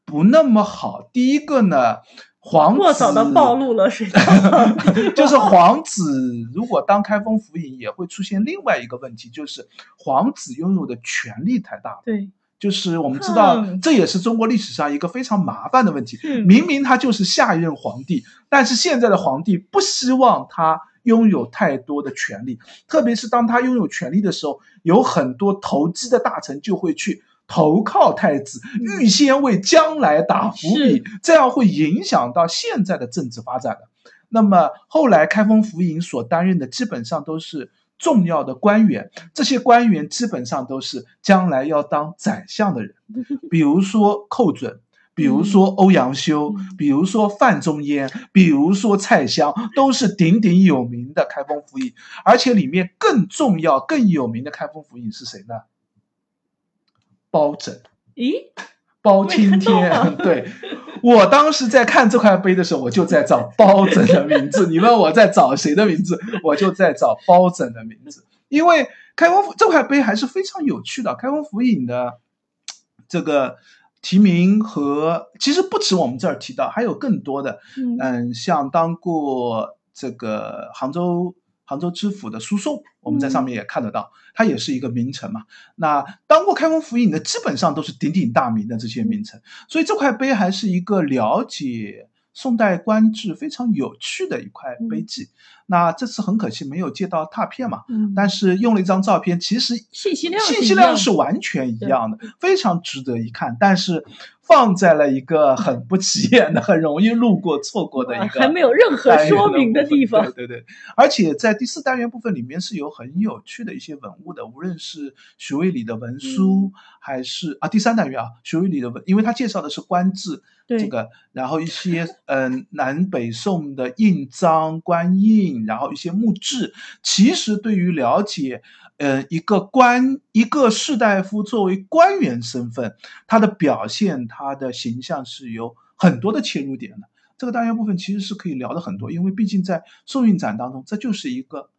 不那么好。第一个呢，皇子过早的暴露了谁当皇帝 就是皇子如果当开封府尹，也会出现另外一个问题，就是皇子拥有的权力太大了。对，就是我们知道嗯，这也是中国历史上一个非常麻烦的问题。嗯明明他就是下一任皇帝，但是现在的皇帝不希望他拥有太多的权利，特别是当他拥有权力的时候，有很多投机的大臣就会去投靠太子，嗯预先为将来打伏笔，这样会影响到现在的政治发展的。那么后来开封府尹所担任的基本上都是重要的官员，这些官员基本上都是将来要当宰相的人，比如说寇准。比如说欧阳修，嗯比如说范仲淹，比如说蔡襄，都是鼎鼎有名的开封府尹。而且里面更重要、更有名的开封府尹是谁呢？包拯。咦，包青天对我当时在看这块碑的时候，我就在找包拯的名字。你问我在找谁的名字，我就在找包拯的名字。因为开封府这块碑还是非常有趣的，开封府尹的这个提名和其实不止我们这儿提到，还有更多的。嗯嗯，像当过这个杭州杭州知府的苏颂，我们在上面也看得到，它也是一个名臣嘛。那当过开封府尹的，基本上都是鼎鼎大名的这些名臣，所以这块碑还是一个了解宋代官制非常有趣的一块碑记。那这次很可惜没有借到拓片嘛，嗯，但是用了一张照片，其实信息量信息量是完全一样的，非常值得一看。但是放在了一个很不起眼的、很容易路过错过的一个啊还没有任何说明的地方。对对对，而且在第四单元部分里面是有很有趣的一些文物的，无论是徐渭里的文书，还是啊第三单元啊徐渭里的文，因为他介绍的是官制。对这个，然后一些嗯南北宋的印章、官印，然后一些墓志，其实对于了解呃一个官一个士大夫作为官员身份，他的表现、他的形象是有很多的切入点的。这个单元部分其实是可以聊的很多，因为毕竟在宋韵展当中，这就是一个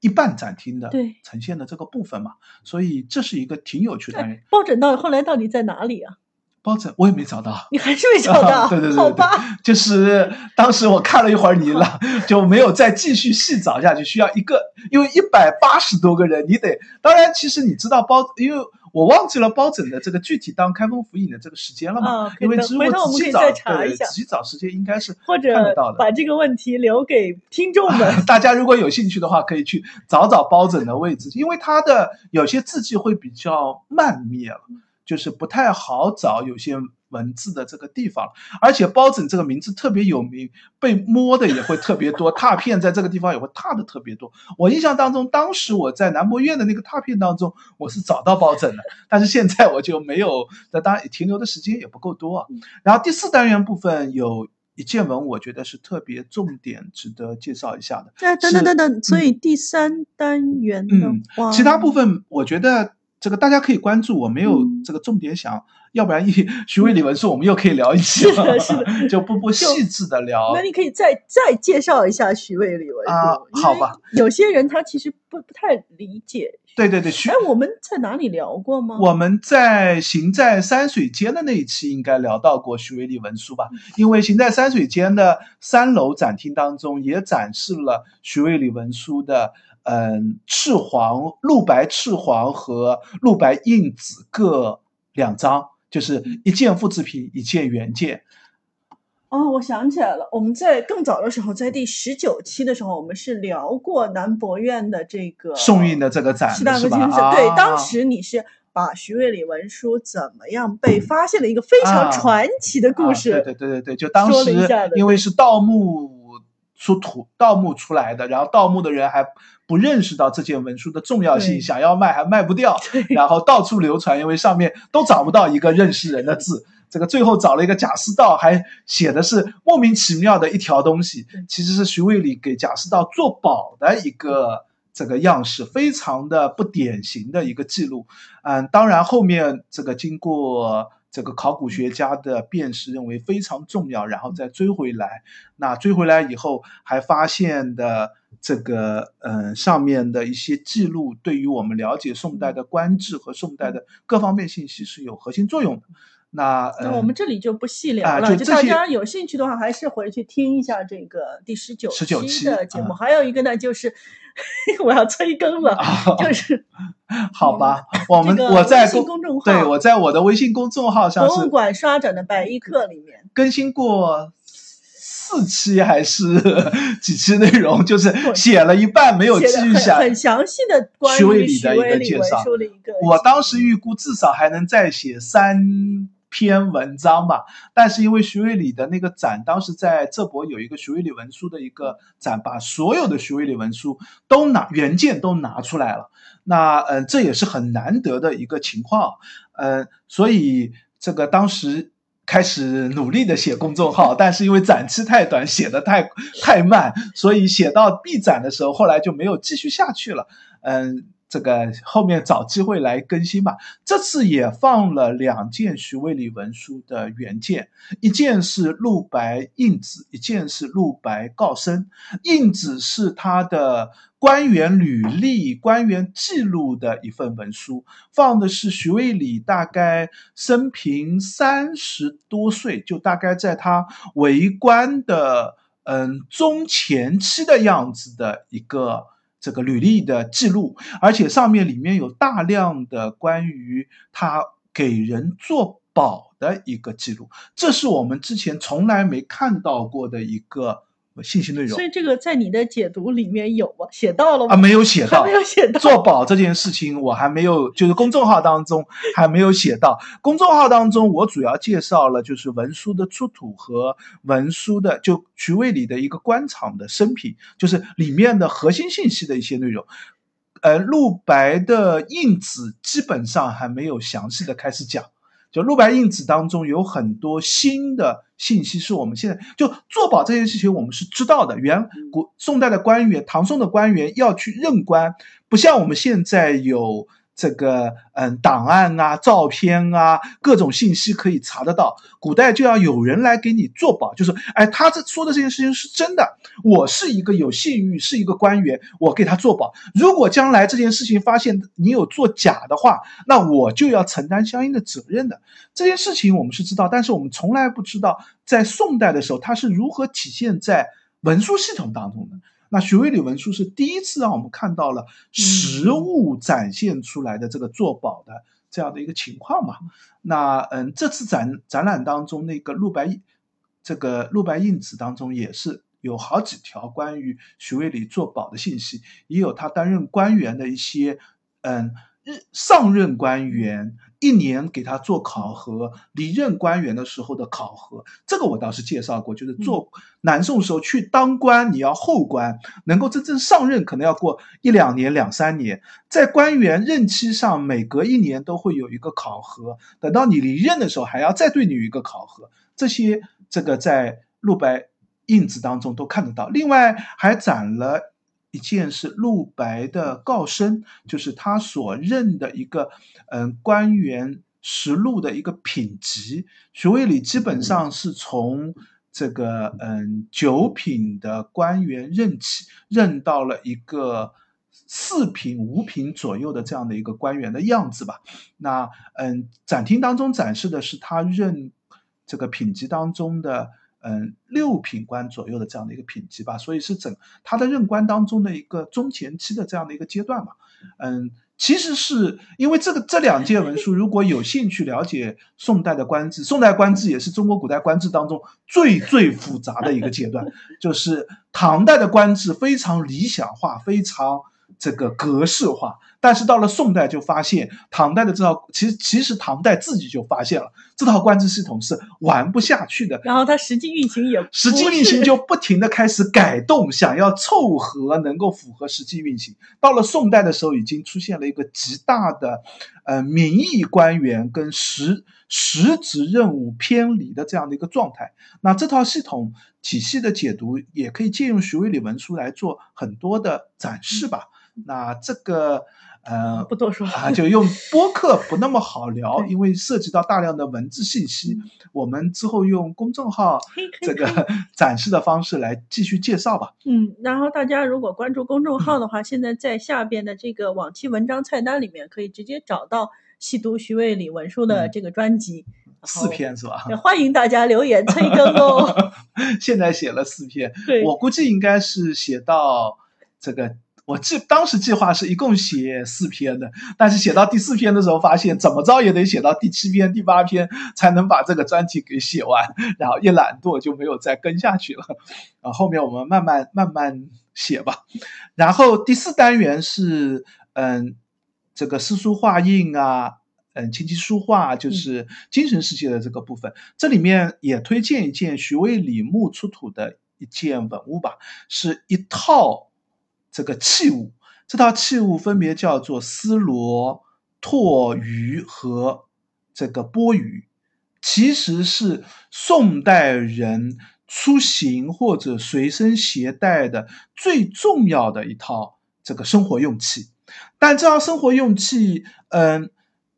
一半展厅的对呈现的这个部分嘛，所以这是一个挺有趣的单元。包拯到后来到底在哪里啊？包拯我也没找到。你还是没找到？对对对对好吧。就是当时我看了一会儿你了，就没有再继续细找下去，需要一个，因为一百八十多个人，你得，当然其实你知道包，因为我忘记了包拯的这个具体当开封府尹的这个时间了嘛，因为如回头我们可以果仔细找，再查一下对仔细找时间应该是或者看得到的。把这个问题留给听众们。大家如果有兴趣的话，可以去找找包拯的位置，因为他的有些字迹会比较慢灭了，就是不太好找有些文字的这个地方。而且包拯这个名字特别有名，被摸的也会特别多，拓片在这个地方也会拓的特别多。我印象当中，当时我在南博院的那个拓片当中，我是找到包拯的，但是现在我就没有，那当然停留的时间也不够多啊。然后第四单元部分有。一件文，我觉得是特别重点，值得介绍一下的。哎，等等等等，所以第三单元的嗯话，其他部分我觉得这个大家可以关注，我没有嗯这个重点想，要不然一 徐渭李文书我们又可以聊一期是的是的就不不细致的聊。那你可以再再介绍一下徐渭李文书啊好吧有些人他其实不不太理解。对对对，徐哎，我们在哪里聊过吗？我们在行在山水间的那一期应该聊到过徐渭李文书吧？因为行在山水间的三楼展厅当中也展示了徐渭李文书的嗯赤黄露白赤黄和露白印子各两张，就是一件复制品，一件原件。哦，我想起来了，我们在更早的时候，在第十九期的时候，我们是聊过南博院的这个宋韵的这个展是吧？格先生。对，啊当时你是把徐渭里文书怎么样被发现的一个非常啊传奇的故事。啊、对对对对对，就当说时因为是盗墓出土，盗墓出来的，然后盗墓的人还不认识到这件文书的重要性，想要卖还卖不掉，然后到处流传，因为上面都找不到一个认识人的字。这个最后找了一个贾似道，还写的是莫名其妙的一条东西，其实是徐渭里给贾似道做保的一个这个样式，非常的不典型的一个记录。嗯，当然后面这个经过这个考古学家的辨识，认为非常重要，然后再追回来。那追回来以后，还发现的这个嗯上面的一些记录，对于我们了解宋代的官制和宋代的各方面信息是有核心作用的。那我们这里就不细聊啊了，就就大家有兴趣的话，还是回去听一下这个第十九十九期的节目。啊还有一个呢，就是 我要催更了，就是 好吧，我们这个我在公公众号对我在我的微信公众号上是博物馆刷展的百亿课里面，更新过四期还是 几期内容，就是写了一半没有继续写。很详细的关于徐李的一个介绍。我当时预估至少还能再写三篇文章吧，但是因为徐渭李的那个展，当时在浙博有一个徐渭李文书的一个展，把所有的徐渭李文书都拿原件都拿出来了。那嗯、这也是很难得的一个情况，呃，所以这个当时。开始努力的写公众号，但是因为展期太短，写的太太慢，所以写到闭展的时候，后来就没有继续下去了。嗯，这个后面找机会来更新吧。这次也放了两件徐渭李文书的原件，一件是陆白印子，一件是陆白告生。印子是他的官员履历、官员记录的一份文书，放的是徐渭李大概生平三十多岁，就大概在他为官的嗯中前期的样子的一个。这个履历的记录，而且上面里面有大量的关于他给人做保的一个记录，这是我们之前从来没看到过的一个信息内容所以这个在你的解读里面有吗？写到了吗？啊，没有写到没。有写到。做保这件事情我还没有，就是公众号当中还没有写到。公众号当中我主要介绍了就是文书的出土和文书的就徐渭里的一个官场的生平，就是里面的核心信息的一些内容。呃，陆白的印子基本上还没有详细的开始讲。就陆白印子当中有很多新的信息，是我们现在就做保这件事情，我们是知道的。原古宋代的官员，唐宋的官员要去任官，不像我们现在有这个嗯档案啊、照片啊各种信息可以查得到。古代就要有人来给你做保，就是哎，他这说的这件事情是真的，我是一个有信誉，是一个官员，我给他做保。如果将来这件事情发现你有做假的话，那我就要承担相应的责任的。这件事情我们是知道，但是我们从来不知道在宋代的时候它是如何体现在文书系统当中的。那徐渭李文书是第一次让我们看到了实物展现出来的这个做保的这样的一个情况嘛。那嗯，这次展展览当中那个陆白这个陆白印子当中也是有好几条关于徐渭李做保的信息，也有他担任官员的一些嗯日上任官员一年给他做考核，离任官员的时候的考核，这个我倒是介绍过，就是做南宋时候去当官，你要后官，能够真正上任可能要过一两年、两三年，在官员任期上每隔一年都会有一个考核，等到你离任的时候还要再对你有一个考核，这些这个在陆白印子当中都看得到。另外还攒了。一件是陆白的告身，就是他所任的一个嗯官员实录的一个品级，徐渭里基本上是从这个嗯九品的官员任起，任到了一个四品、五品左右的这样的一个官员的样子吧。那嗯，展厅当中展示的是他任这个品级当中的。嗯，六品官左右的这样的一个品级吧，所以是整他的任官当中的一个中前期的这样的一个阶段嘛。嗯，其实是因为这个这两件文书，如果有兴趣了解宋代的官制，宋代官制也是中国古代官制当中最最复杂的一个阶段，就是唐代的官制非常理想化，非常。这个格式化，但是到了宋代就发现，唐代的这套其实其实唐代自己就发现了这套官制系统是玩不下去的。然后它实际运行也实际运行就不停的开始改动，想要凑合能够符合实际运行。到了宋代的时候，已经出现了一个极大的，呃，民意官员跟实实职任务偏离的这样的一个状态。那这套系统体系的解读，也可以借用徐渭里文书来做很多的展示吧。那这个呃不多说啊，就用 播客不那么好聊，因为涉及到大量的文字信息。我们之后用公众号这个 展示的方式来继续介绍吧。嗯，然后大家如果关注公众号的话，现在在下边的这个往期文章菜单里面可以直接找到细读徐渭李文书的这个专辑，四篇是吧？欢迎大家留言催更哦。现在写了四篇，对我估计应该是写到这个。我计当时计划是一共写四篇的，但是写到第四篇的时候，发现怎么着也得写到第七篇、第八篇才能把这个专题给写完，然后一懒惰就没有再跟下去了。啊，后面我们慢慢慢慢写吧。然后第四单元是嗯，这个诗书画印啊，嗯，琴棋书画就是精神世界的这个部分。这里面也推荐一件徐渭李墓出土的一件文物吧，是一套。这个器物，这套器物分别叫做丝罗、拓鱼和这个钵盂，其实是宋代人出行或者随身携带的最重要的一套这个生活用器。但这套生活用器，嗯，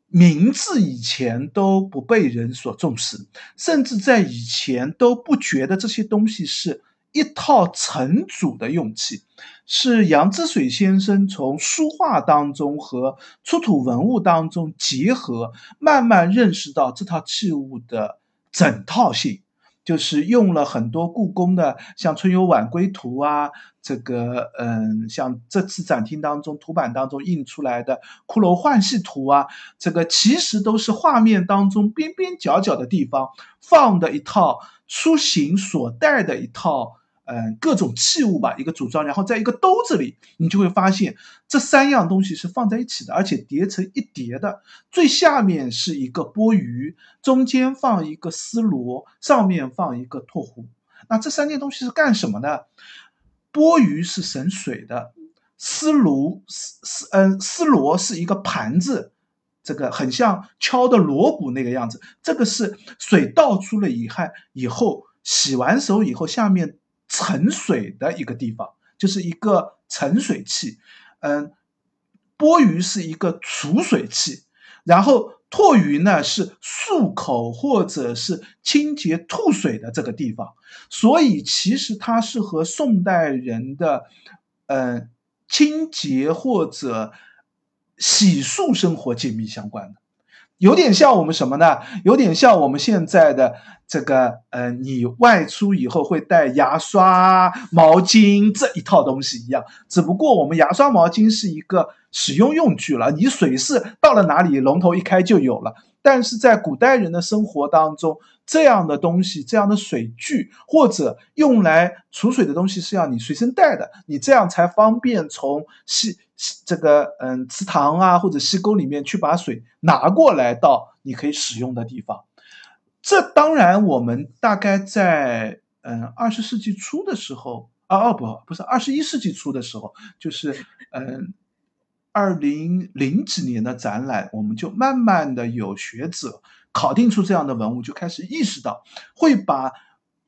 名字以前都不被人所重视，甚至在以前都不觉得这些东西是。一套成组的用器，是杨之水先生从书画当中和出土文物当中结合，慢慢认识到这套器物的整套性，就是用了很多故宫的，像《春游晚归图》啊，这个嗯，像这次展厅当中图版当中印出来的《骷髅幻戏图》啊，这个其实都是画面当中边边角角的地方放的一套出行所带的一套。嗯，各种器物吧，一个组装，然后在一个兜子里，你就会发现这三样东西是放在一起的，而且叠成一叠的。最下面是一个钵盂，中间放一个丝螺，上面放一个托壶。那这三件东西是干什么的？钵盂是省水的，丝炉丝丝嗯丝螺是一个盘子，这个很像敲的锣鼓那个样子。这个是水倒出了以后，以后洗完手以后下面。盛水的一个地方，就是一个盛水器，嗯，钵盂是一个储水器，然后唾盂呢是漱口或者是清洁吐水的这个地方，所以其实它是和宋代人的，嗯，清洁或者洗漱生活紧密相关的。有点像我们什么呢？有点像我们现在的这个，呃，你外出以后会带牙刷、毛巾这一套东西一样。只不过我们牙刷、毛巾是一个使用用具了，你水是到了哪里，龙头一开就有了。但是在古代人的生活当中，这样的东西，这样的水具或者用来储水的东西是要你随身带的，你这样才方便从西。这个嗯，池塘啊或者溪沟里面去把水拿过来到你可以使用的地方。这当然，我们大概在嗯二十世纪初的时候啊哦不不是二十一世纪初的时候，就是嗯二零零几年的展览，我们就慢慢的有学者考定出这样的文物，就开始意识到会把。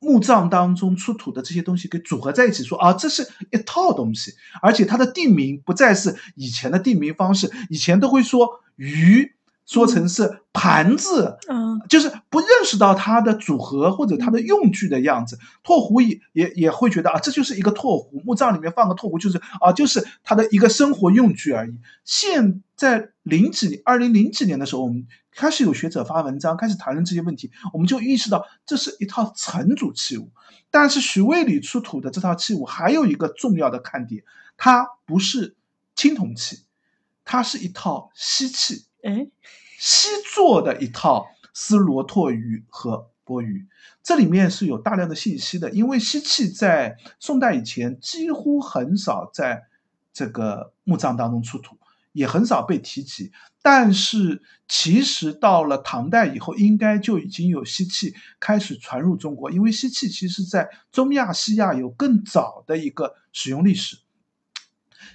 墓葬当中出土的这些东西给组合在一起，说啊，这是一套东西，而且它的地名不再是以前的地名方式，以前都会说鱼说成是盘子，嗯就是不认识到它的组合或者它的用具的样子。拓壶也也也会觉得啊，这就是一个拓壶，墓葬里面放个拓壶就是啊，就是它的一个生活用具而已。现在零几二零零几年的时候，我们开始有学者发文章，开始谈论这些问题，我们就意识到这是一套成组器物。但是徐渭里出土的这套器物还有一个重要的看点，它不是青铜器，它是一套锡器。哎，西做的一套斯罗拓语和钵盂，这里面是有大量的信息的。因为锡器在宋代以前几乎很少在这个墓葬当中出土，也很少被提及。但是其实到了唐代以后，应该就已经有锡器开始传入中国，因为锡器其实在中亚、西亚有更早的一个使用历史。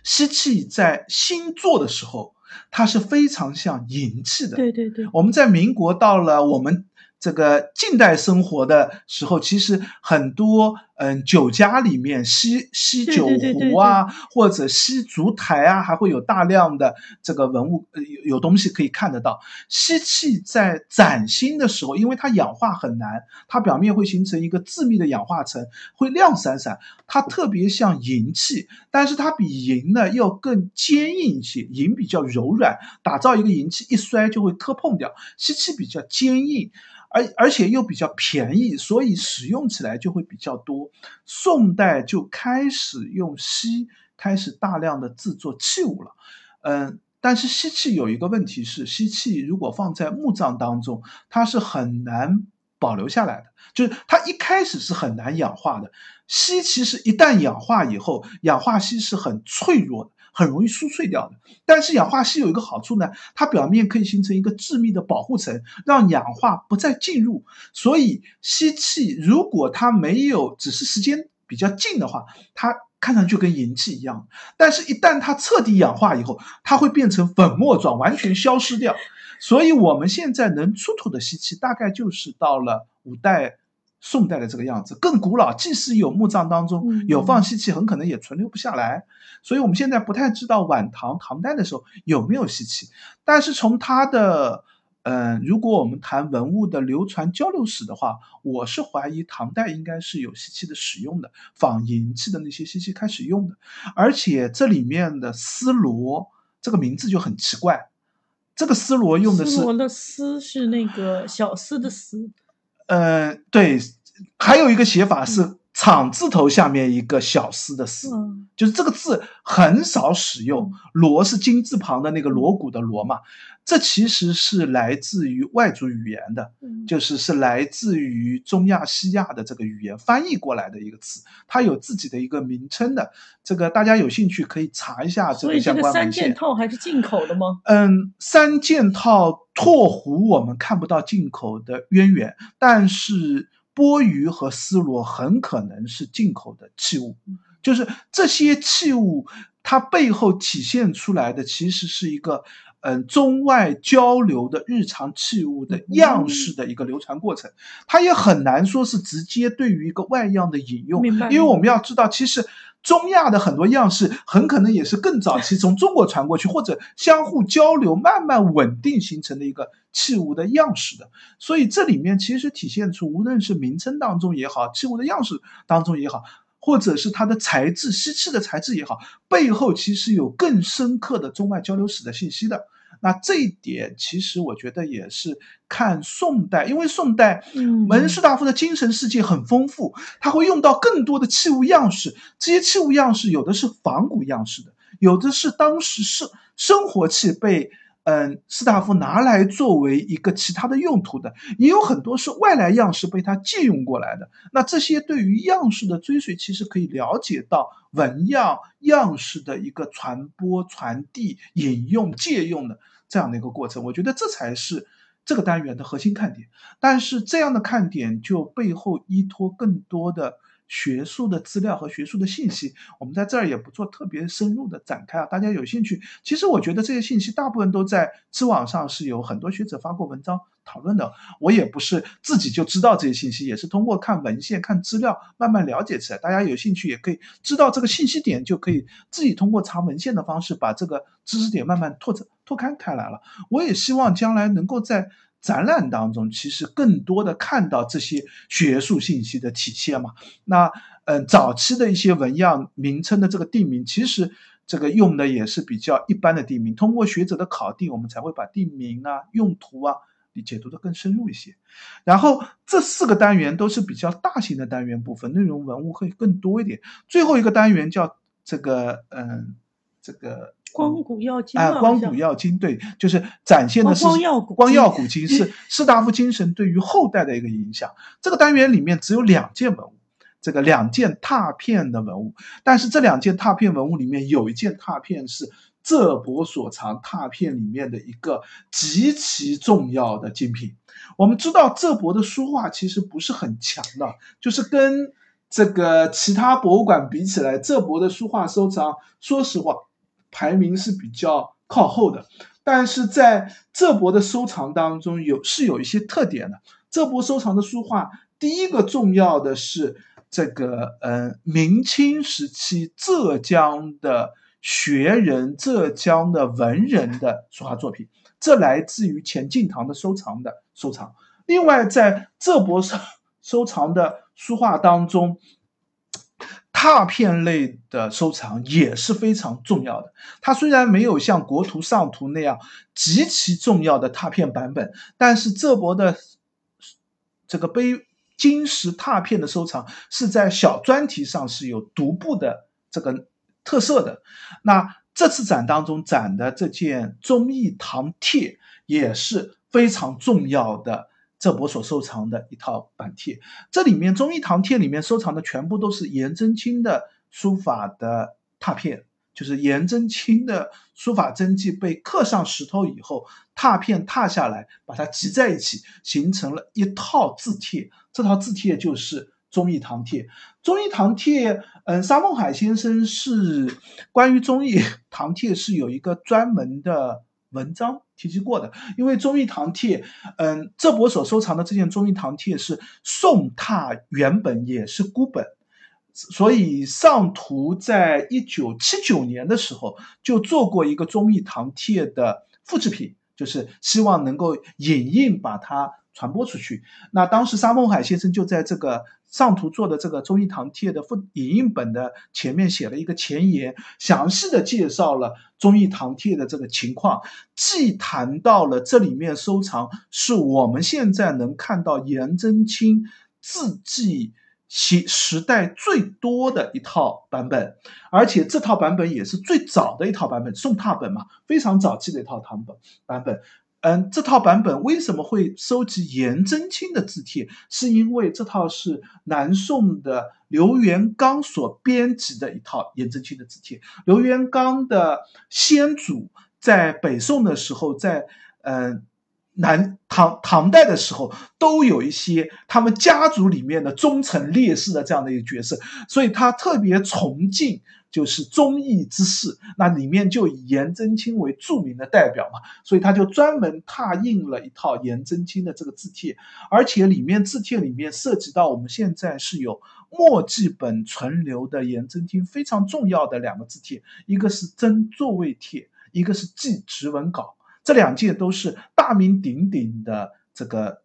锡器在新做的时候，它是非常像银器的。对对对，我们在民国到了我们这个近代生活的时候，其实很多嗯酒家里面西西酒对对对对壶啊，或者西烛台啊，还会有大量的这个文物，呃有有东西可以看得到。锡器在崭新的时候，因为它氧化很难，它表面会形成一个致密的氧化层，会亮闪闪，它特别像银器，但是它比银呢要更坚硬一些，银比较柔软，打造一个银器一摔就会磕碰掉，锡器比较坚硬。而而且又比较便宜，所以使用起来就会比较多。宋代就开始用锡，开始大量的制作器物了。嗯，但是锡器有一个问题是，锡器如果放在墓葬当中，它是很难保留下来的，就是它一开始是很难氧化的。锡其实一旦氧化以后，氧化锡是很脆弱的。很容易酥脆掉的，但是氧化锡有一个好处呢，它表面可以形成一个致密的保护层，让氧化不再进入。所以锡器如果它没有，只是时间比较近的话，它看上去跟银器一样。但是，一旦它彻底氧化以后，它会变成粉末状，完全消失掉。所以，我们现在能出土的锡器，大概就是到了五代。宋代的这个样子更古老，即使有墓葬当中有放锡器，很可能也存留不下来。所以我们现在不太知道晚唐、唐代的时候有没有锡器。但是从它的，呃，如果我们谈文物的流传交流史的话，我是怀疑唐代应该是有锡器的使用的，仿银器的那些锡器开始用的。而且这里面的丝罗这个名字就很奇怪，这个丝罗用的是丝罗的丝是那个小丝的丝。呃，对，还有一个写法是“厂”字头下面一个小“丝”的“丝”，嗯就是这个字很少使用。锣是金字旁的那个锣鼓的锣嘛，这其实是来自于外族语言的，嗯就是是来自于中亚、西亚的这个语言翻译过来的一个词，它有自己的一个名称的。这个大家有兴趣可以查一下这所以这相个三件。套还是进口的吗？嗯，三件套拓壶我们看不到进口的渊源，但是钵盂和丝罗很可能是进口的器物。就是这些器物，它背后体现出来的其实是一个，嗯，中外交流的日常器物的样式的一个流传过程。它也很难说是直接对于一个外样的引用，因为我们要知道，其实中亚的很多样式很可能也是更早期从中国传过去，或者相互交流，慢慢稳定形成的一个器物的样式的。所以这里面其实体现出，无论是名称当中也好，器物的样式当中也好，或者是它的材质、锡器的材质也好，背后其实有更深刻的中外交流史的信息的。那这一点，其实我觉得也是看宋代，因为宋代嗯门士大夫的精神世界很丰富，他会用到更多的器物样式。这些器物样式有的是仿古样式的，有的是当时生生活器被嗯士大夫拿来作为一个其他的用途的，也有很多是外来样式被他借用过来的。那这些对于样式的追随，其实可以了解到纹样样式的一个传播、传递、引用、借用的这样的一个过程。我觉得这才是这个单元的核心看点。但是这样的看点就背后依托更多的学术的资料和学术的信息，我们在这儿也不做特别深入的展开啊。大家有兴趣，其实我觉得这些信息大部分都在知网上是有很多学者发过文章讨论的。我也不是自己就知道这些信息，也是通过看文献、看资料慢慢了解起来。大家有兴趣也可以知道这个信息点，就可以自己通过查文献的方式把这个知识点慢慢拓展、拓宽开来了。我也希望将来能够在。展览当中，其实更多的看到这些学术信息的体现嘛。那，嗯，早期的一些纹样名称的这个地名，其实这个用的也是比较一般的地名。通过学者的考定，我们才会把地名啊、用途啊，你解读的更深入一些。然后这四个单元都是比较大型的单元部分，内容文物会更多一点。最后一个单元叫这个，嗯，这个。光谷耀金啊，光谷耀金，对，就是展现的是光耀古光耀古今，是士大夫精神对于后代的一个影响。这个单元里面只有两件文物，这个两件拓片的文物，但是这两件拓片文物里面有一件拓片是浙博所藏拓片里面的一个极其重要的精品。我们知道浙博的书画其实不是很强的，就是跟这个其他博物馆比起来，浙博的书画收藏，说实话。排名是比较靠后的，但是在浙博的收藏当中有是有一些特点的。浙博收藏的书画，第一个重要的是这个，嗯，明清时期浙江的学人、浙江的文人的书画作品，这来自于钱敬堂的收藏的收藏。另外，在浙博收收藏的书画当中。拓片类的收藏也是非常重要的。它虽然没有像国图、上图那样极其重要的拓片版本，但是浙博的这个碑金石拓片的收藏是在小专题上是有独步的这个特色的。那这次展当中展的这件忠义堂帖也是非常重要的。浙博所收藏的一套版帖，这里面忠义堂帖里面收藏的全部都是颜真卿的书法的拓片，就是颜真卿的书法真迹被刻上石头以后，拓片拓下来，把它集在一起，形成了一套字帖。这套字帖就是忠义堂帖。忠义堂帖，嗯，沙孟海先生是关于忠义堂帖是有一个专门的。文章提及过的，因为忠义堂帖，嗯，这博所收藏的这件忠义堂帖是宋拓原本也是孤本，所以上图在一九七九年的时候就做过一个忠义堂帖的复制品，就是希望能够影印把它传播出去。那当时沙孟海先生就在这个。上图做的这个忠义堂帖的复影印本的前面写了一个前言，详细的介绍了忠义堂帖的这个情况，既谈到了这里面收藏是我们现在能看到颜真卿字迹时时代最多的一套版本，而且这套版本也是最早的一套版本，宋拓本嘛，非常早期的一套唐本版本。嗯，这套版本为什么会收集颜真卿的字帖？是因为这套是南宋的刘元刚所编辑的一套颜真卿的字帖。刘元刚的先祖在北宋的时候，在嗯南唐唐代的时候，都有一些他们家族里面的忠臣烈士的这样的一个角色，所以他特别崇敬。就是忠义之士，那里面就以颜真卿为著名的代表嘛，所以他就专门拓印了一套颜真卿的这个字帖，而且里面字帖里面涉及到我们现在是有墨迹本存留的颜真卿非常重要的两个字帖，一个是真座位帖，一个是记直文稿，这两件都是大名鼎鼎的这个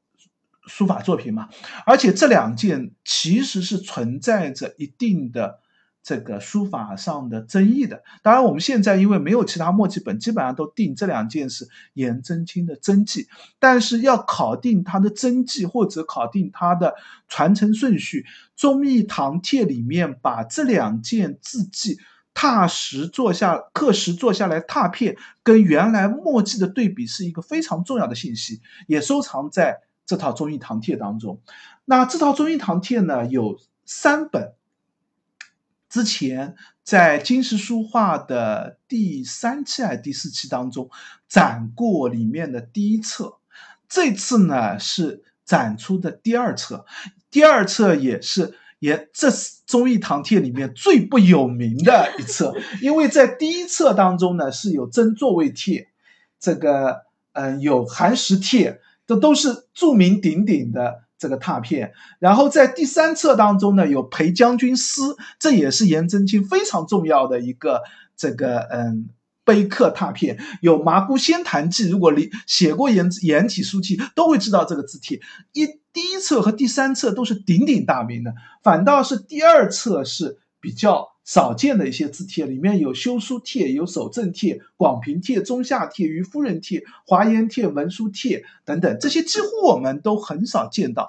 书法作品嘛，而且这两件其实是存在着一定的。这个书法上的争议的，当然我们现在因为没有其他墨迹本，基本上都定这两件是颜真卿的真迹。但是要考定他的真迹或者考定他的传承顺序，忠义堂帖里面把这两件字迹拓实做下刻实做下来拓片，跟原来墨迹的对比是一个非常重要的信息，也收藏在这套忠义堂帖当中。那这套忠义堂帖呢，有三本。之前在金石书画的第三期还是第四期当中展过里面的第一册，这次呢是展出的第二册，第二册也是也这是忠义堂帖里面最不有名的一册，因为在第一册当中呢是有真座位帖，这个嗯有寒食帖，这都是著名鼎鼎的这个拓片。然后在第三册当中呢有裴将军诗，这也是颜真卿非常重要的一个这个嗯。碑刻拓片有《麻姑仙坛记》，如果你写过颜颜体书记，都会知道这个字帖。一第一册和第三册都是鼎鼎大名的，反倒是第二册是比较少见的一些字帖，里面有修书帖、有守正帖、广平帖、中下帖、于夫人帖、华严帖、文书帖等等，这些几乎我们都很少见到，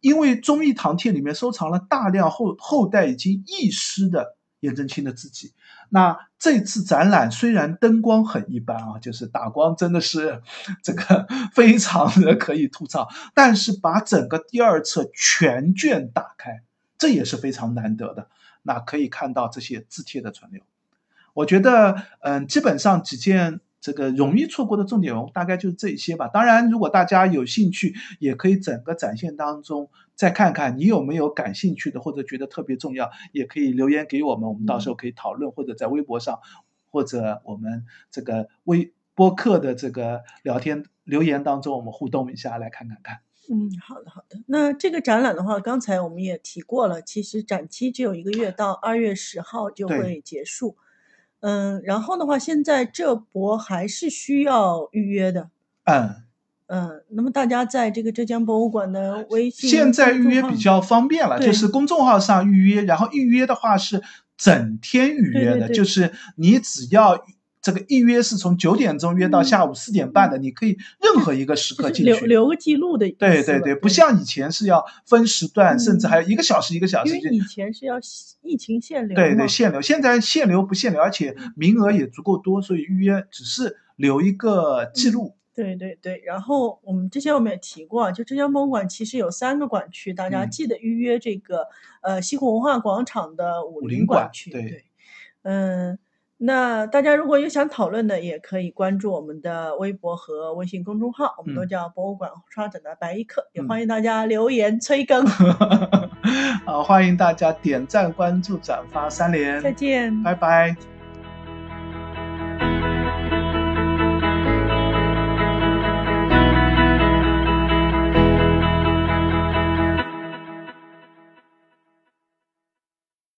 因为忠义堂帖里面收藏了大量后后代已经佚失的颜真卿的字迹。那这次展览虽然灯光很一般啊，就是打光真的是这个 非常的可以吐槽，但是把整个第二册全卷打开，这也是非常难得的。那可以看到这些字帖的存留，我觉得嗯，基本上几件。这个容易错过的重点文物大概就是这些吧。当然，如果大家有兴趣，也可以整个展现当中再看看，你有没有感兴趣的或者觉得特别重要，也可以留言给我们，我们到时候可以讨论，或者在微博上，或者我们这个微播客的这个聊天留言当中，我们互动一下，来看看看。嗯，好的好的。那这个展览的话，刚才我们也提过了，其实展期只有一个月，到二月十号就会结束。嗯，然后的话，现在这博还是需要预约的。嗯嗯，那么大家在这个浙江博物馆的微信现在预约比较方便了，就是公众号上预约，然后预约的话是整天预约的，就是你只要。这个预约是从九点钟约到下午四点半的，你可以任何一个时刻进去留留个记录的。对对对，不像以前是要分时段，甚至还有一个小时一个小时。因为以前是要疫情限流。对对，限流。现在限流不限流，而且名额也足够多，所以预约只是留一个记录。对对对，然后我们之前我们也提过，就浙江博物馆其实有三个馆区，大家记得预约这个呃西湖文化广场的武林馆区。对，嗯。那大家如果有想讨论的，也可以关注我们的微博和微信公众号，我们都叫博物馆刷展的白衣客，也欢迎大家留言催更。好，欢迎大家点赞、关注、转发三连。再见，拜拜。